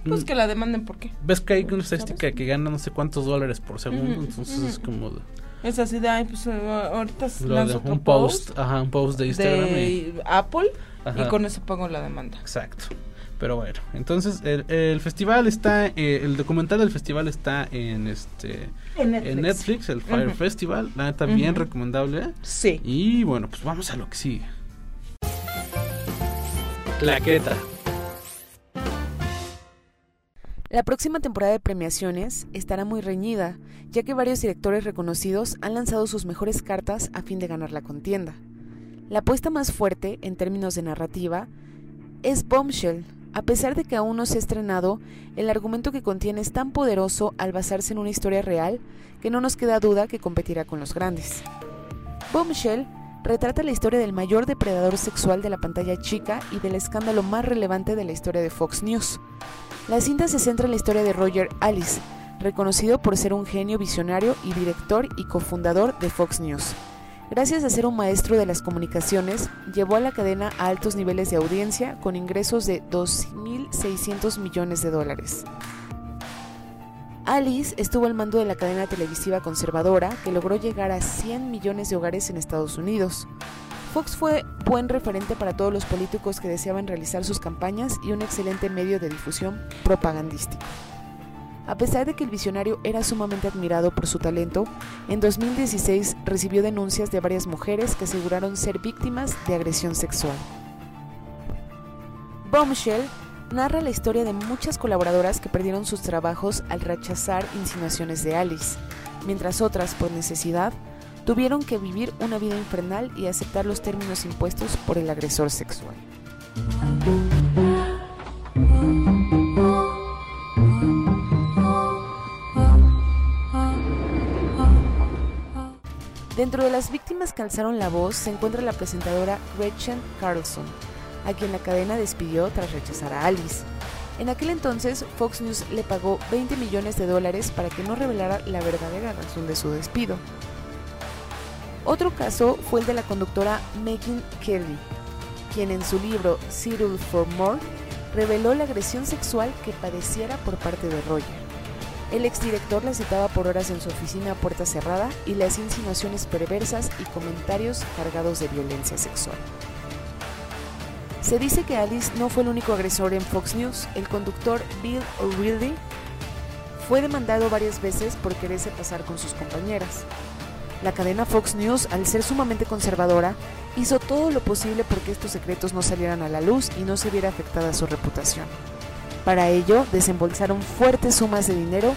Pues mm, que la demanden, ¿por qué? Ves que hay una estadística que gana no sé cuántos dólares por segundo, Ujú, entonces ujú. es como Es así de, ay, pues eh, ahorita lanzo otro un post, ajá, un post de Instagram y- de Apple Ajá. y con eso pongo la demanda. Exacto. Pero bueno, entonces el, el festival está, eh, el documental del festival está en este En Netflix. en Netflix, el Fire. Festival, la neta bien recomendable. Sí. Y bueno, pues vamos a lo que sigue. Claqueta. La próxima temporada de premiaciones estará muy reñida, ya que varios directores reconocidos han lanzado sus mejores cartas a fin de ganar la contienda. La apuesta más fuerte, en términos de narrativa, es Bombshell. A pesar de que aún no se ha estrenado, el argumento que contiene es tan poderoso al basarse en una historia real que no nos queda duda que competirá con los grandes. Bombshell retrata la historia del mayor depredador sexual de la pantalla chica y del escándalo más relevante de la historia de Fox News. La cinta se centra en la historia de Roger Alice, reconocido por ser un genio visionario y director y cofundador de Fox News. Gracias a ser un maestro de las comunicaciones, llevó a la cadena a altos niveles de audiencia con ingresos de 2.600 millones de dólares. Alice estuvo al mando de la cadena televisiva conservadora que logró llegar a 100 millones de hogares en Estados Unidos. Fox fue buen referente para todos los políticos que deseaban realizar sus campañas y un excelente medio de difusión propagandístico. A pesar de que el visionario era sumamente admirado por su talento, en 2016 recibió denuncias de varias mujeres que aseguraron ser víctimas de agresión sexual. Bombshell narra la historia de muchas colaboradoras que perdieron sus trabajos al rechazar insinuaciones de Alice, mientras otras, por necesidad, tuvieron que vivir una vida infernal y aceptar los términos impuestos por el agresor sexual. Dentro de las víctimas que alzaron la voz se encuentra la presentadora Gretchen Carlson, a quien la cadena despidió tras rechazar a Alice. En aquel entonces, Fox News le pagó 20 millones de dólares para que no revelara la verdadera razón de su despido. Otro caso fue el de la conductora Megan Kelly, quien en su libro Cyril for More reveló la agresión sexual que padeciera por parte de Roger. El exdirector la citaba por horas en su oficina a puerta cerrada y le hacía insinuaciones perversas y comentarios cargados de violencia sexual. Se dice que Alice no fue el único agresor en Fox News. El conductor Bill O'Reilly fue demandado varias veces por quererse pasar con sus compañeras. La cadena Fox News, al ser sumamente conservadora, hizo todo lo posible porque estos secretos no salieran a la luz y no se viera afectada su reputación. Para ello, desembolsaron fuertes sumas de dinero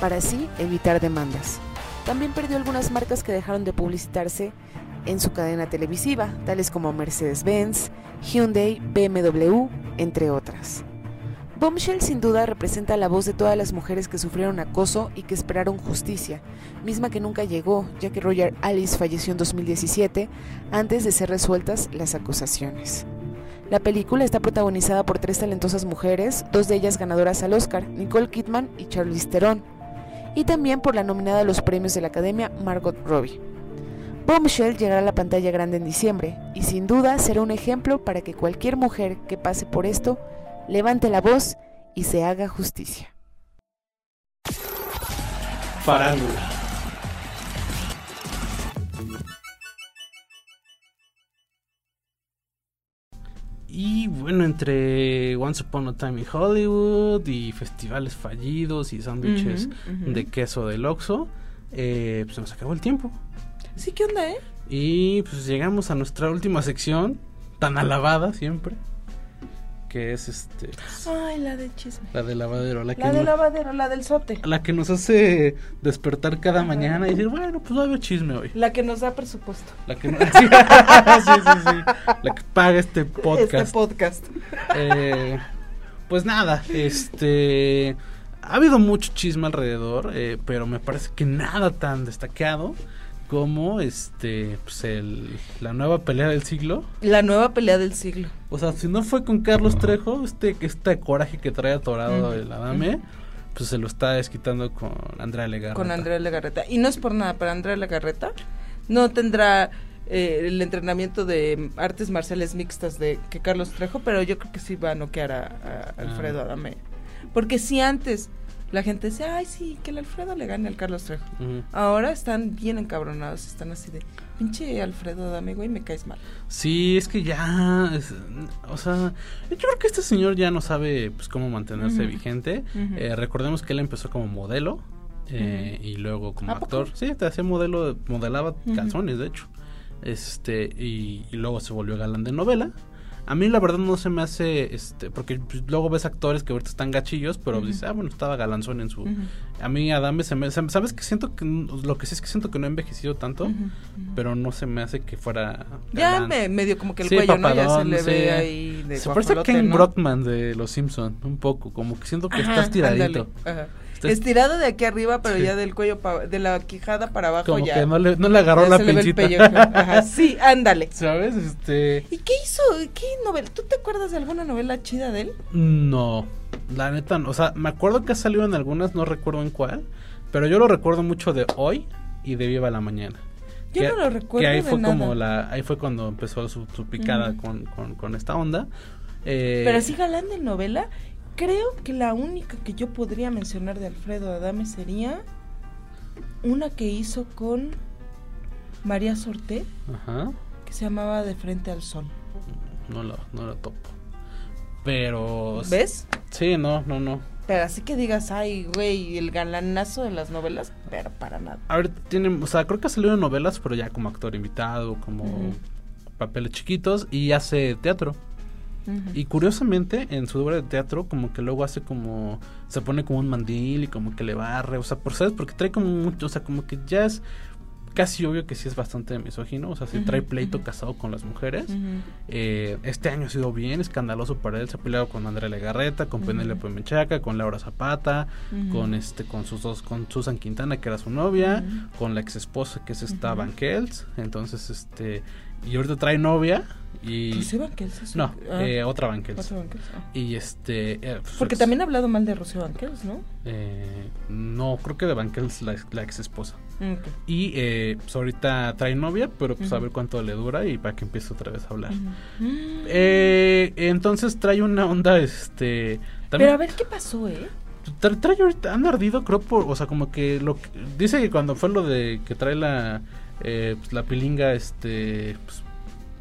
para así evitar demandas. También perdió algunas marcas que dejaron de publicitarse en su cadena televisiva, tales como Mercedes-Benz, Hyundai, BMW, entre otras. Bombshell sin duda representa la voz de todas las mujeres que sufrieron acoso y que esperaron justicia, misma que nunca llegó, ya que Roger Alice falleció en 2017 antes de ser resueltas las acusaciones. La película está protagonizada por tres talentosas mujeres, dos de ellas ganadoras al Oscar, Nicole Kidman y Charlize Theron, y también por la nominada a los premios de la Academia Margot Robbie. Bombshell llegará a la pantalla grande en diciembre y sin duda será un ejemplo para que cualquier mujer que pase por esto levante la voz y se haga justicia. Farándula. Y bueno, entre Once Upon a Time in Hollywood y festivales fallidos y sándwiches de queso del Oxxo, eh, pues nos acabó el tiempo. Sí, ¿qué onda, eh? Y pues llegamos a nuestra última sección, tan alabada siempre, que es este pues, Ay, la del chisme. la de lavadero, la que, La no- lavadero, la del sote. la que nos hace despertar cada mañana y decir, bueno, pues va a haber chisme hoy. La que nos da presupuesto. La que no- sí, sí, sí, sí. La que paga este podcast. Este podcast. Eh, pues nada, este ha habido mucho chisme alrededor, eh, pero me parece que nada tan destacado como este pues el, la nueva pelea del siglo. La nueva pelea del siglo. O sea, si no fue con Carlos Trejo, este este coraje que trae atorado Ujú, el Adame, pues se lo está desquitando con Andrea Legarreta. Con Andrea Legarreta. Y no es por nada, para Andrea Legarreta no tendrá eh, el entrenamiento de artes marciales mixtas de que Carlos Trejo, pero yo creo que sí va a noquear a, a Alfredo Ah. Adame. Porque si antes la gente decía, ay, sí, que el Alfredo le gane al Carlos Trejo. Ahora están bien encabronados, están así de, pinche Alfredo Adame, güey, me caes mal. Sí, es que ya, es- o sea, yo creo que este señor ya no sabe pues cómo mantenerse vigente. Eh, recordemos que él empezó como modelo eh, y luego como actor. Sí, te hacía modelo, modelaba calzones, de hecho. Este, y, y luego se volvió galán de novela. A mí la verdad no se me hace, este, porque pues, luego ves actores que ahorita están gachillos, pero Ujú. dices, ah, bueno, estaba galanzón en su... A mí Adame se me... ¿Sabes que Siento que... Lo que sí es que siento que no ha envejecido tanto, pero no se me hace que fuera... Ya me, medio como que el Sí, cuello, ¿no? Ya se papadón, le sí. ve ahí de Se parece a Ken ¿no? Brockman de Los Simpson un poco, como que siento que Ajá, estás tiradito. ándale, ajá. Estirado de aquí arriba, pero Sí. ya del cuello, pa- de la quijada para abajo Como ya. que no le, no le agarró la. Ajá, sí, ándale. ¿Sabes? Este... ¿Y qué hizo? ¿Qué novela? ¿Tú te acuerdas de alguna novela chida de él? No, la neta, no. o sea, me acuerdo que ha salido en algunas, no recuerdo en cuál, pero yo lo recuerdo mucho de hoy y de Viva la Mañana. Yo Que- no lo recuerdo Que ahí de fue nada. como la, ahí fue cuando empezó su, su picada con, con, con esta onda. Eh, Pero así galán de novela, creo que la única que yo podría mencionar de Alfredo Adame sería una que hizo con María Sorté, Ajá, que se llamaba De Frente al Sol. no lo, no lo topo. Pero... ¿Ves? Sí, no, no, no. Pero así que digas, ay, güey, el galanazo de las novelas, pero para nada. A ver, tiene, o sea, creo que ha salido en novelas, pero ya como actor invitado, como papeles chiquitos y hace teatro. Y curiosamente, en su obra de teatro, como que luego hace como. Se pone como un mandil y como que le barre. O sea, por ¿sabes? Porque trae como mucho. O sea, como que ya es casi obvio que sí es bastante misógino. O sea, sí Ujú, trae pleito casado con las mujeres. Eh, este año ha sido bien escandaloso para él. Se ha peleado con Andrea Legarreta, con. Penélope Menchaca, con Laura Zapata, con este, con sus dos, con Susan Quintana, que era su novia, con la ex esposa que es esta. Van Kels. Entonces, este. Y ahorita trae novia. Y. Rocío Banquels No, ah. eh, otra Van Kels. Otra Banquels, ah. Y este. eh, pues, Porque también ha hablado mal de Rocío Banquels, ¿no? eh, no, creo que de Banquels la, ex- la ex esposa. Ok. Y eh, pues ahorita trae novia, pero pues a ver cuánto le dura y para que empiece otra vez a hablar. Eh, entonces trae una onda, este. También, Pero a ver qué pasó, ¿eh? tra- trae ahorita, anda ardido, creo, por, o sea, como que lo que- dice que cuando fue lo de que trae la, eh, pues, la pilinga, este, pues,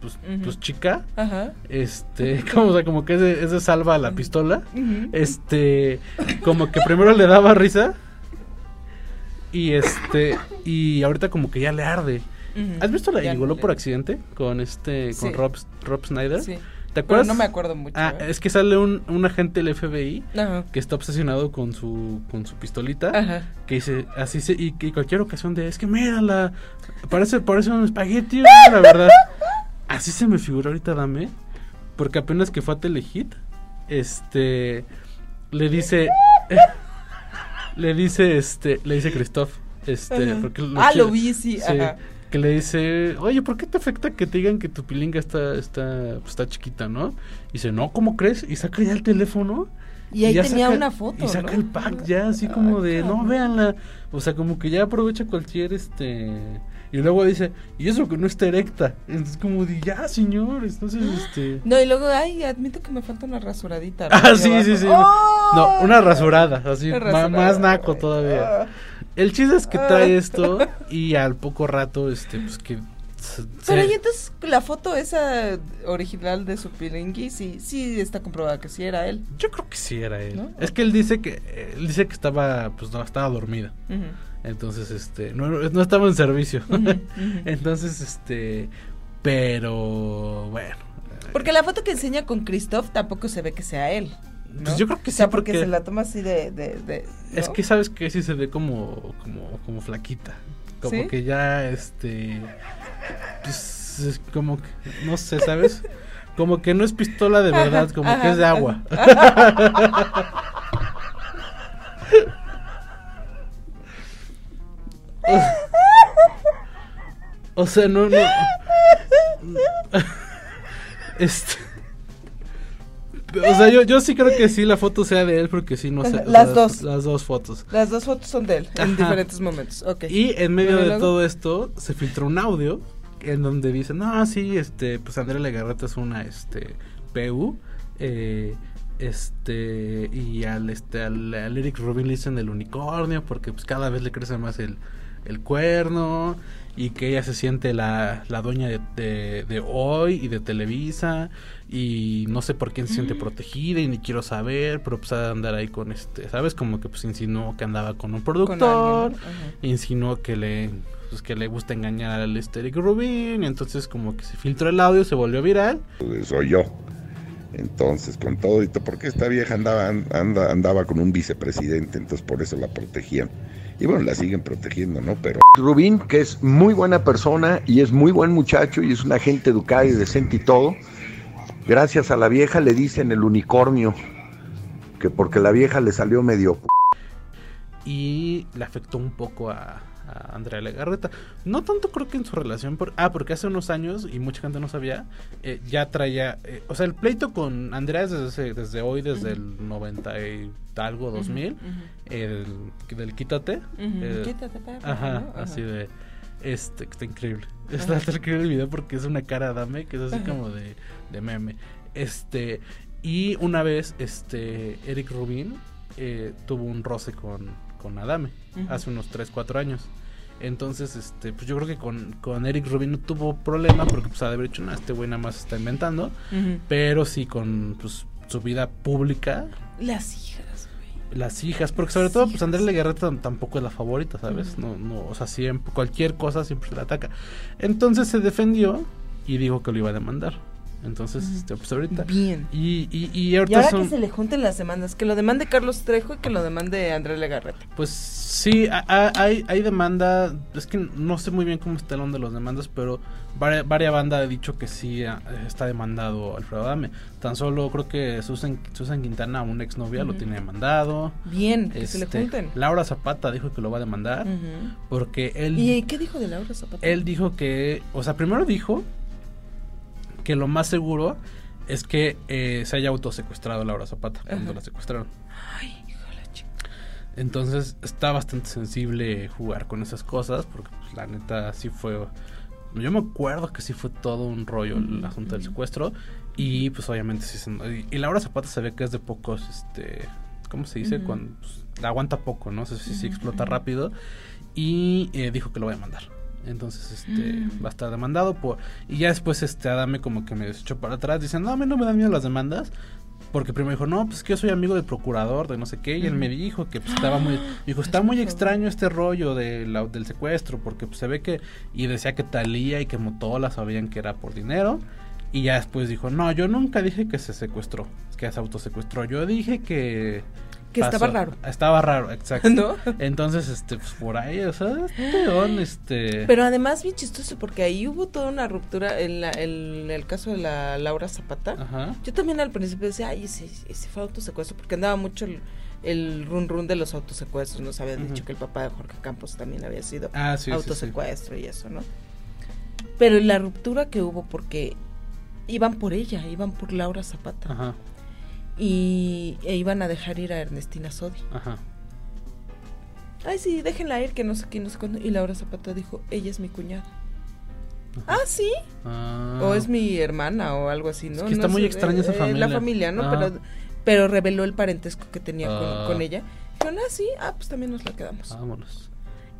pues, pues, chica, Ajá. este, como, o sea, como que ese, ese salva a la pistola, este, como que primero le daba risa y este, y ahorita como que ya le arde. ¿Has visto la Gigoló por accidente con este, con Sí. Rob, Rob Snyder? Sí. ¿Te Pero acuerdas? no me acuerdo mucho. Ah, ¿eh? es que sale un, un agente del FBI Ajá. que está obsesionado con su con su pistolita Ajá. que dice así se y cualquier ocasión de es que mírala parece parece un espagueti la verdad así se me figura ahorita dame porque apenas que fue a Telehit este le dice le dice este le dice Christoph este porque Ah, quiere- lo vi, sí, ajá. Que le dice, oye, ¿por qué te afecta que te digan que tu pilinga está, está, pues, está chiquita, no? Y dice, no, ¿cómo crees? Y saca ya el teléfono. Y ahí tenía saca- una foto, Y saca ¿no? el pack ya así como de, no, véanla. O sea, como que ya aprovecha cualquier, este... Y luego dice, y eso que no está erecta. Entonces como de, ya, señor, entonces, este... No, y luego, ay, admito que me falta una rasuradita. Ah, aquí sí, sí, sí. ¡Oh! No, una rasurada, así, rasurada, más naco todavía. Ah. El chiste es que trae esto y al poco rato, este, pues que... Pero y entonces la foto esa original de su pilingui, sí, sí está comprobada que sí era él. Yo creo que sí era él. ¿No? Es que él dice que él dice que estaba pues no estaba dormida. Entonces este no, no estaba en servicio. Entonces este pero bueno, Porque la foto que enseña con Christoph tampoco se ve que sea él. ¿No? Pues yo creo que o sea, sí, porque, porque- se la toma así de... de, de- es que sabes que sí se ve como como como flaquita. Como ¿Sí? que ya este pues es como que no sé, ¿sabes? Como que no es pistola de Ajá, verdad, como que es de agua. O sea, no, no. Este. O sea, yo, yo sí creo que sí la foto sea de él, porque sí, no sé. o Las sea, dos. Las dos fotos. Las dos fotos son de él en diferentes momentos. Ok. Y en medio de todo esto, se filtró un audio en donde dice, no, sí, este, pues Andrea Legarreta es una, este, PU, eh, este, y al, este, al, al Eric Rubin le dicen el unicornio, porque pues cada vez le crece más el, el cuerno, y que ella se siente la, la dueña de, de, de hoy y de Televisa, y no sé por quién se siente protegida, y ni quiero saber, pero pues ha de andar ahí con este, ¿sabes? Como que pues insinuó que andaba con un productor. Ajá. insinuó que le pues, que le gusta engañar al este Eric Rubin y entonces como que se filtró el audio, se volvió viral. Pues, soy yo. Entonces, con todo y todo, porque esta vieja andaba, anda- andaba con un vicepresidente, entonces por eso la protegían. Y bueno, la siguen protegiendo, ¿no? Pero Rubín, que es muy buena persona y es muy buen muchacho y es una gente educada y decente y todo, gracias a la vieja le dicen el unicornio, que porque la vieja le salió medio... p- y le afectó un poco a, a Andrea Legarreta. No tanto creo que en su relación, por, ah, porque hace unos años, y mucha gente no sabía, eh, ya traía, eh, o sea, el pleito con Andrea es desde, desde hoy, desde el 90 y algo, 2000, ujú. el del quítate. Eh, quítate, perro, Ajá, así de... Este, está increíble. Está, está increíble el video porque es una cara dame, que es así como de, de meme. Este, y una vez, este, Eric Rubin tuvo un roce con, con Adame hace unos 3, 4 años. Entonces, este, pues yo creo que con, con Eric Rubin no tuvo problema porque pues ha de haber dicho, no, este güey nada más está inventando. Pero sí con pues, su vida pública. Las hijas, las hijas, porque sobre todo pues Andrea Legarreta tampoco es la favorita, ¿sabes? No, no, o sea, siempre, cualquier cosa siempre se le ataca. Entonces se defendió y dijo que lo iba a demandar. Entonces, este, pues ahorita. Bien. Y, y, y Y ahorita ahora son- que se le junten las demandas, que lo demande Carlos Trejo y que lo demande Andrés Legarreta. Pues sí, a- a- hay, hay demanda. Es que no sé muy bien cómo está el onda de los demandas, pero varias, varias bandas ha dicho que sí ah, está demandado Alfredo Adame. Tan solo creo que Susan, Susan Quintana, una exnovia, lo Ujú. tiene demandado. Bien, que se le Este, junten. Laura Zapata dijo que lo va a demandar porque él ¿Y qué dijo de Laura Zapata? él dijo que, o sea, primero dijo que lo más seguro es que eh, se haya autosecuestrado Laura Zapata cuando la secuestraron. Ay, la chica. Entonces está bastante sensible jugar con esas cosas porque pues, la neta sí fue... Yo me acuerdo que sí fue todo un rollo el asunto del secuestro y pues obviamente sí se... Y, y Laura Zapata se ve que es de pocos, este... ¿Cómo se dice? Cuando pues, la aguanta poco, ¿no? sé si sí Ujú, explota rápido y eh, dijo que lo va a demandar. Entonces, este, Mm. va a estar demandado por... Y ya después, este, Adame como que me echó para atrás diciendo, no, a mí no me dan miedo las demandas. Porque primero dijo, no, pues que yo soy amigo del procurador, de no sé qué. Y él me dijo que pues, estaba muy... Dijo, está muy extraño este rollo de la- del secuestro. Porque pues, se ve que... Y decía que Talía y que Motola sabían que era por dinero. Y ya después dijo, no, yo nunca dije que se secuestró. Que se autosecuestró. Yo dije que... Que estaba raro. Estaba raro, exacto. ¿No? Entonces, este, pues por ahí, o sea, este don, este... Pero además bien chistoso porque ahí hubo toda una ruptura en, la- en el caso de la Laura Zapata. Ajá. Yo también al principio decía, ay, ese, ese fue autosecuestro porque andaba mucho el, el run run de los autosecuestros. Nos habían dicho que el papá de Jorge Campos también había sido Ah, sí, sí, sí. autosecuestro y eso, ¿no? Pero la ruptura que hubo porque iban por ella, iban por Laura Zapata Ajá, y e iban a dejar ir a Ernestina Sodi. ajá. Ay, sí, déjenla ir, que no sé qué, no sé cuándo. Y Laura Zapata dijo, ella es mi cuñada. Ah, sí. Ah. O es mi hermana o algo así, ¿no? Es que está No muy sé, extraña esa eh, familia. La familia, ¿no? Pero, pero reveló el parentesco que tenía con- Ah. con, ella. Dijeron, ah, sí, ah, pues también nos la quedamos. Vámonos.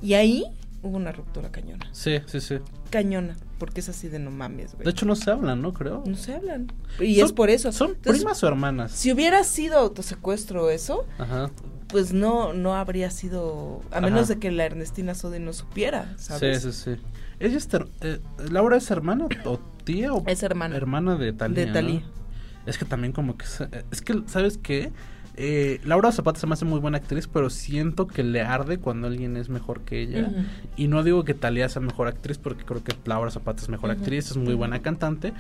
Y ahí hubo una ruptura cañona. Sí, sí, sí. Cañona, porque es así de no mames, güey. De hecho, no se hablan, ¿no? Creo. no se hablan. Y es por eso. ¿Son Entonces, primas o hermanas? Si hubiera sido autosecuestro eso, Ajá. pues no no habría sido a Ajá. menos de que la Ernestina Sodi no supiera, ¿sabes? Sí, sí, sí. Ella es ter- eh, Laura es hermana o tía o Es hermana. hermana de Talía. De Thalía. ¿no? Es que también como que se- es que sabes qué Eh, Laura Zapata se me hace muy buena actriz, pero siento que le arde cuando alguien es mejor que ella. Y no digo que Talía sea mejor actriz, porque creo que Laura Zapata es mejor actriz, es muy buena cantante,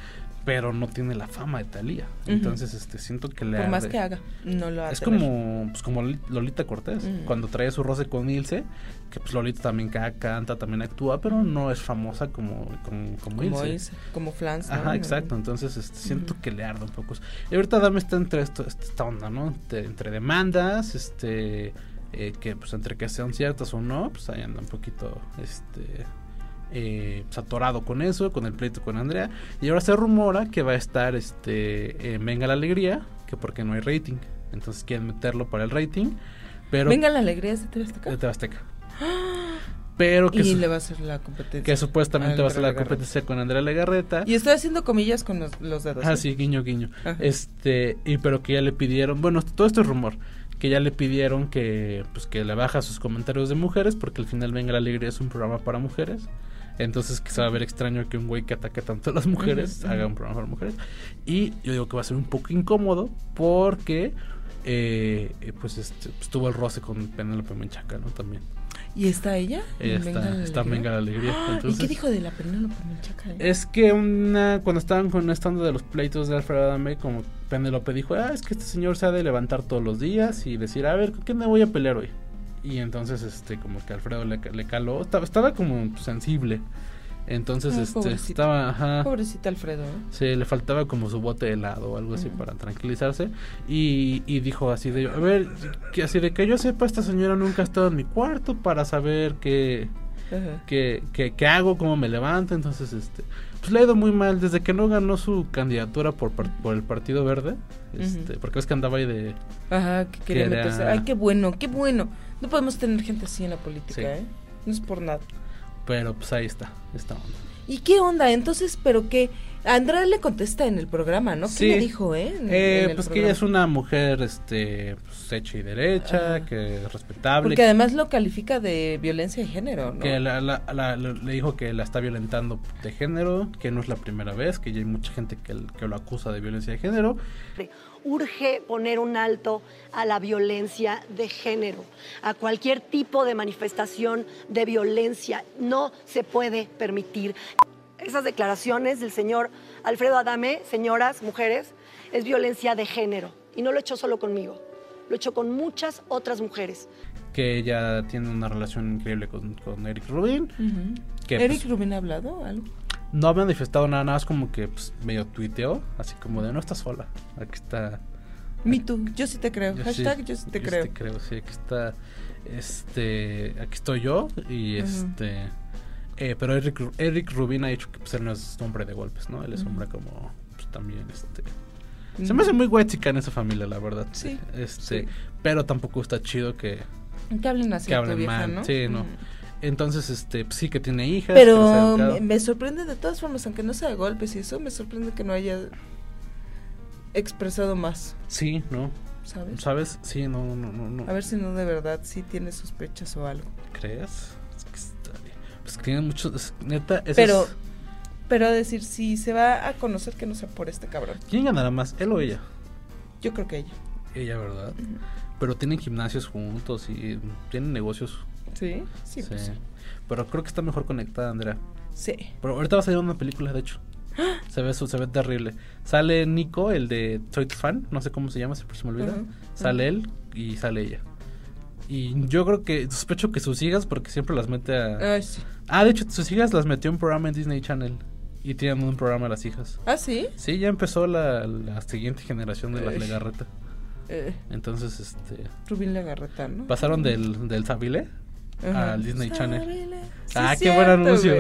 pero no tiene la fama de Talía. Entonces, este, siento que le Por más que haga, no lo a Es como, pues, como Loli- Lolita Cortés, cuando trae su roce con Ilse, que pues Lolita también ca- canta, también actúa, pero no es famosa como, como, como, como Ilse. Ilse, como Flans, ¿no? Ajá, exacto. Entonces este, siento que le arde un poco. Y ahorita Dame está entre esto, esta onda, ¿no? Entre, entre demandas, este, eh, que pues entre que sean ciertas o no, pues ahí anda un poquito, este, eh, pues, atorado con eso, con el pleito con Andrea. Y ahora se rumora que va a estar, este, en Venga la Alegría, que porque no hay rating. Entonces quieren meterlo para el rating, pero Venga la alegría es de TV Azteca. de TV Azteca. Pero que, y le va a hacer la competencia. que supuestamente va a ser la Legarreta. competencia con Andrea Legarreta. Y estoy haciendo comillas con los, los dedos. Ah, ¿eh? sí, guiño, guiño. Ajá. Este, y pero que ya le pidieron, bueno, todo esto es rumor, que ya le pidieron que pues que le baja sus comentarios de mujeres porque al final Venga la Alegría es un programa para mujeres. Entonces que se va a ver extraño que un güey que ataque tanto a las mujeres haga un programa para mujeres. Y yo digo que va a ser un poco incómodo porque eh, pues este, pues, tuvo el roce con Penélope Menchaca, ¿no? También. ¿Y está ella? Ella está, Venga la está? Venga la Alegría. ¡Ah! ¿Y qué dijo de la Penélope Menchaca? eh? es que una cuando estaban con esta onda de los pleitos de Alfredo Adame, como Penélope dijo, ah, es que este señor se ha de levantar todos los días y decir, a ver, ¿con quién me voy a pelear hoy? Y entonces, este, como que Alfredo le, le caló, estaba, estaba como sensible. Entonces, Ay, este, pobrecito. estaba, ajá. Pobrecita Alfredo. ¿eh? Sí, le faltaba como su bote de helado o algo así para tranquilizarse. Y, y dijo así de, a ver, que así de que yo sepa, esta señora nunca ha estado en mi cuarto para saber qué, qué, qué- qué hago, cómo me levanto. Entonces, este, pues le ha ido muy mal desde que no ganó su candidatura por, por el Partido Verde. Este. Porque ves que andaba ahí de... Ajá, que quería Que era- meterse. Ay, qué bueno, qué bueno. No podemos tener gente así en la política, Sí. ¿eh? No es por nada. Pero pues ahí está, esta onda. ¿Y qué onda? Entonces, ¿pero qué? Andrea le contesta en el programa, ¿no? ¿Qué Sí. le dijo, eh? En- Eh, en pues que ella es una mujer este pues, hecha y derecha, que es respetable. Porque además lo califica de violencia de género, ¿no? que la- la- la- le dijo que la está violentando de género, que no es la primera vez, que ya hay mucha gente que, que lo acusa de violencia de género. Urge poner un alto a la violencia de género, a cualquier tipo de manifestación de violencia. No se puede permitir. Esas declaraciones del señor Alfredo Adame, señoras, mujeres, es violencia de género. Y no lo he hecho solo conmigo, lo he hecho con muchas otras mujeres. que ella tiene una relación increíble con, con Eric Rubin. Que, ¿Eric pues, Rubin ha hablado algo? no ha manifestado nada, nada más como que pues, medio tuiteó, así como de no estás sola, aquí está. Me too, yo sí te creo. Yo Hashtag sí, yo sí te yo creo. sí te creo, sí, aquí está, este, aquí estoy yo y este, eh, pero Eric, Eric Rubin ha dicho que pues, él no es hombre de golpes, ¿no? Él es hombre como, pues también, este, se me hace muy huechica en esa familia, la verdad. Sí, Este, sí. pero tampoco está chido que, Que hablen así que hablen vieja, mal. ¿no? Sí, no. Entonces, este, pues, sí que tiene hijas. Pero me, me sorprende de todas formas, aunque no sea de golpes y eso, me sorprende que no haya expresado más, Sí, ¿no? ¿sabes? ¿Sabes? Sí, no, no, no, no. A ver si no de verdad sí tiene sospechas o algo. ¿Crees? Pues que tiene muchos. neta, eso Pero, es- pero a decir, si se va a conocer que no sea por este cabrón. ¿Quién ganará más? ¿Él o ella? Yo creo que ella. Ella, ¿verdad? Pero tienen gimnasios juntos y tienen negocios. Sí, sí, pues. Pero creo que está mejor conectada, Andrea. Sí. Pero ahorita va a salir una película, de hecho. Se ve, su- se ve terrible. Sale Nico, el de Soy tu fan, no sé cómo se llama, siempre se me olvida. Sale él y sale ella. Y yo creo que sospecho que sus hijas, porque siempre las mete a. Ay, sí. Ah, de hecho, sus hijas las metió en un programa en Disney Channel. Y tienen un programa las hijas. ¿Ah, sí? Sí, ya empezó la, la siguiente generación de las. Legarreta. Eh, Entonces, este. Rubín Legarreta, ¿no? Pasaron del, del Sabile Ajá. al Disney Channel. Sí, ah, qué buen anuncio.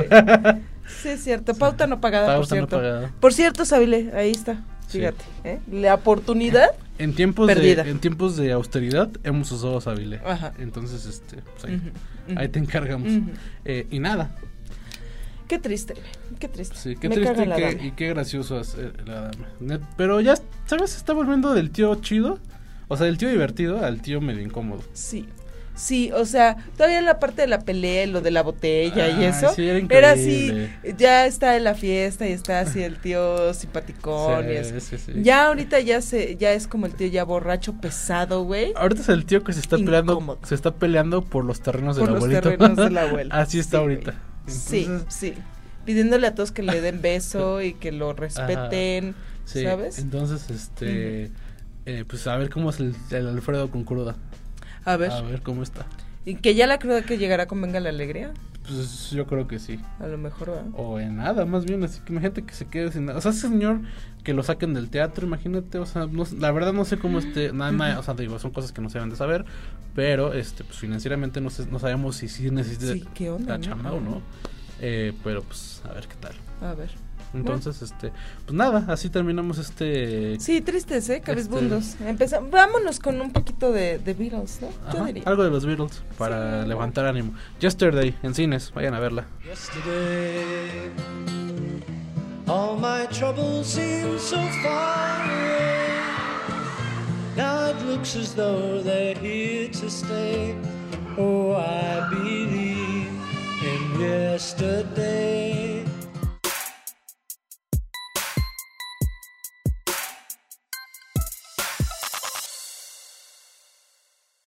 Sí, es cierto. Pauta no pagada, por Pauta no cierto. pagada. Por cierto, Sabile, ahí está. Fíjate, ¿eh? La oportunidad. En tiempos, de, Perdida. en tiempos de austeridad hemos usado Sabile. Ajá. Entonces, este, pues ahí, te encargamos. Eh, y nada. Qué triste. Qué triste. Sí, qué Me triste y qué, dama. y qué gracioso es eh, la dama. Pero ya, ¿sabes? Se está volviendo del tío chido. O sea, del tío divertido al tío medio incómodo. Sí. Sí, o sea, todavía la parte de la pelea, lo de la botella y eso, sí, era era así, ya está en la fiesta y está así el tío simpaticón Sí, y eso. sí, sí. Ya ahorita ya se, ya es como el tío ya borracho pesado, güey. Ahorita es el tío que se está peleando, se está peleando por los terrenos Por del los abuelito. terrenos del abuelo. Así está ahorita. Sí, Entonces, sí. Pidiéndole a todos que le den beso y que lo respeten, sí, ¿sabes? Entonces, este, eh, pues a ver cómo es el, el Alfredo con cruda. A ver. A ver cómo está. Y que ya la cruda que llegará con Venga la Alegría, Pues yo creo que sí. a lo mejor, ¿verdad? O en nada, más bien, así que imagínate que se quede sin nada. O sea, ese señor que lo saquen del teatro, imagínate, o sea, no- la verdad no sé cómo esté, nada, nada, o sea, digo, son cosas que no se deben de saber, pero, este, pues financieramente no, sé- no sabemos si sí necesita Sí, ¿qué onda, la chamba o no. Eh, pero pues, a ver qué tal. A ver. Entonces, este, pues nada, así terminamos este... Sí, tristes, ¿eh? Cabizbundos. Empezamos, vámonos con un poquito de, de Beatles, ¿no? Yo Ajá, diría. algo de los Beatles para levantar ánimo. Yesterday en cines, vayan a verla. Yesterday, all my troubles seem so far away. Now it looks as though they're here to stay. Oh, I believe in yesterday.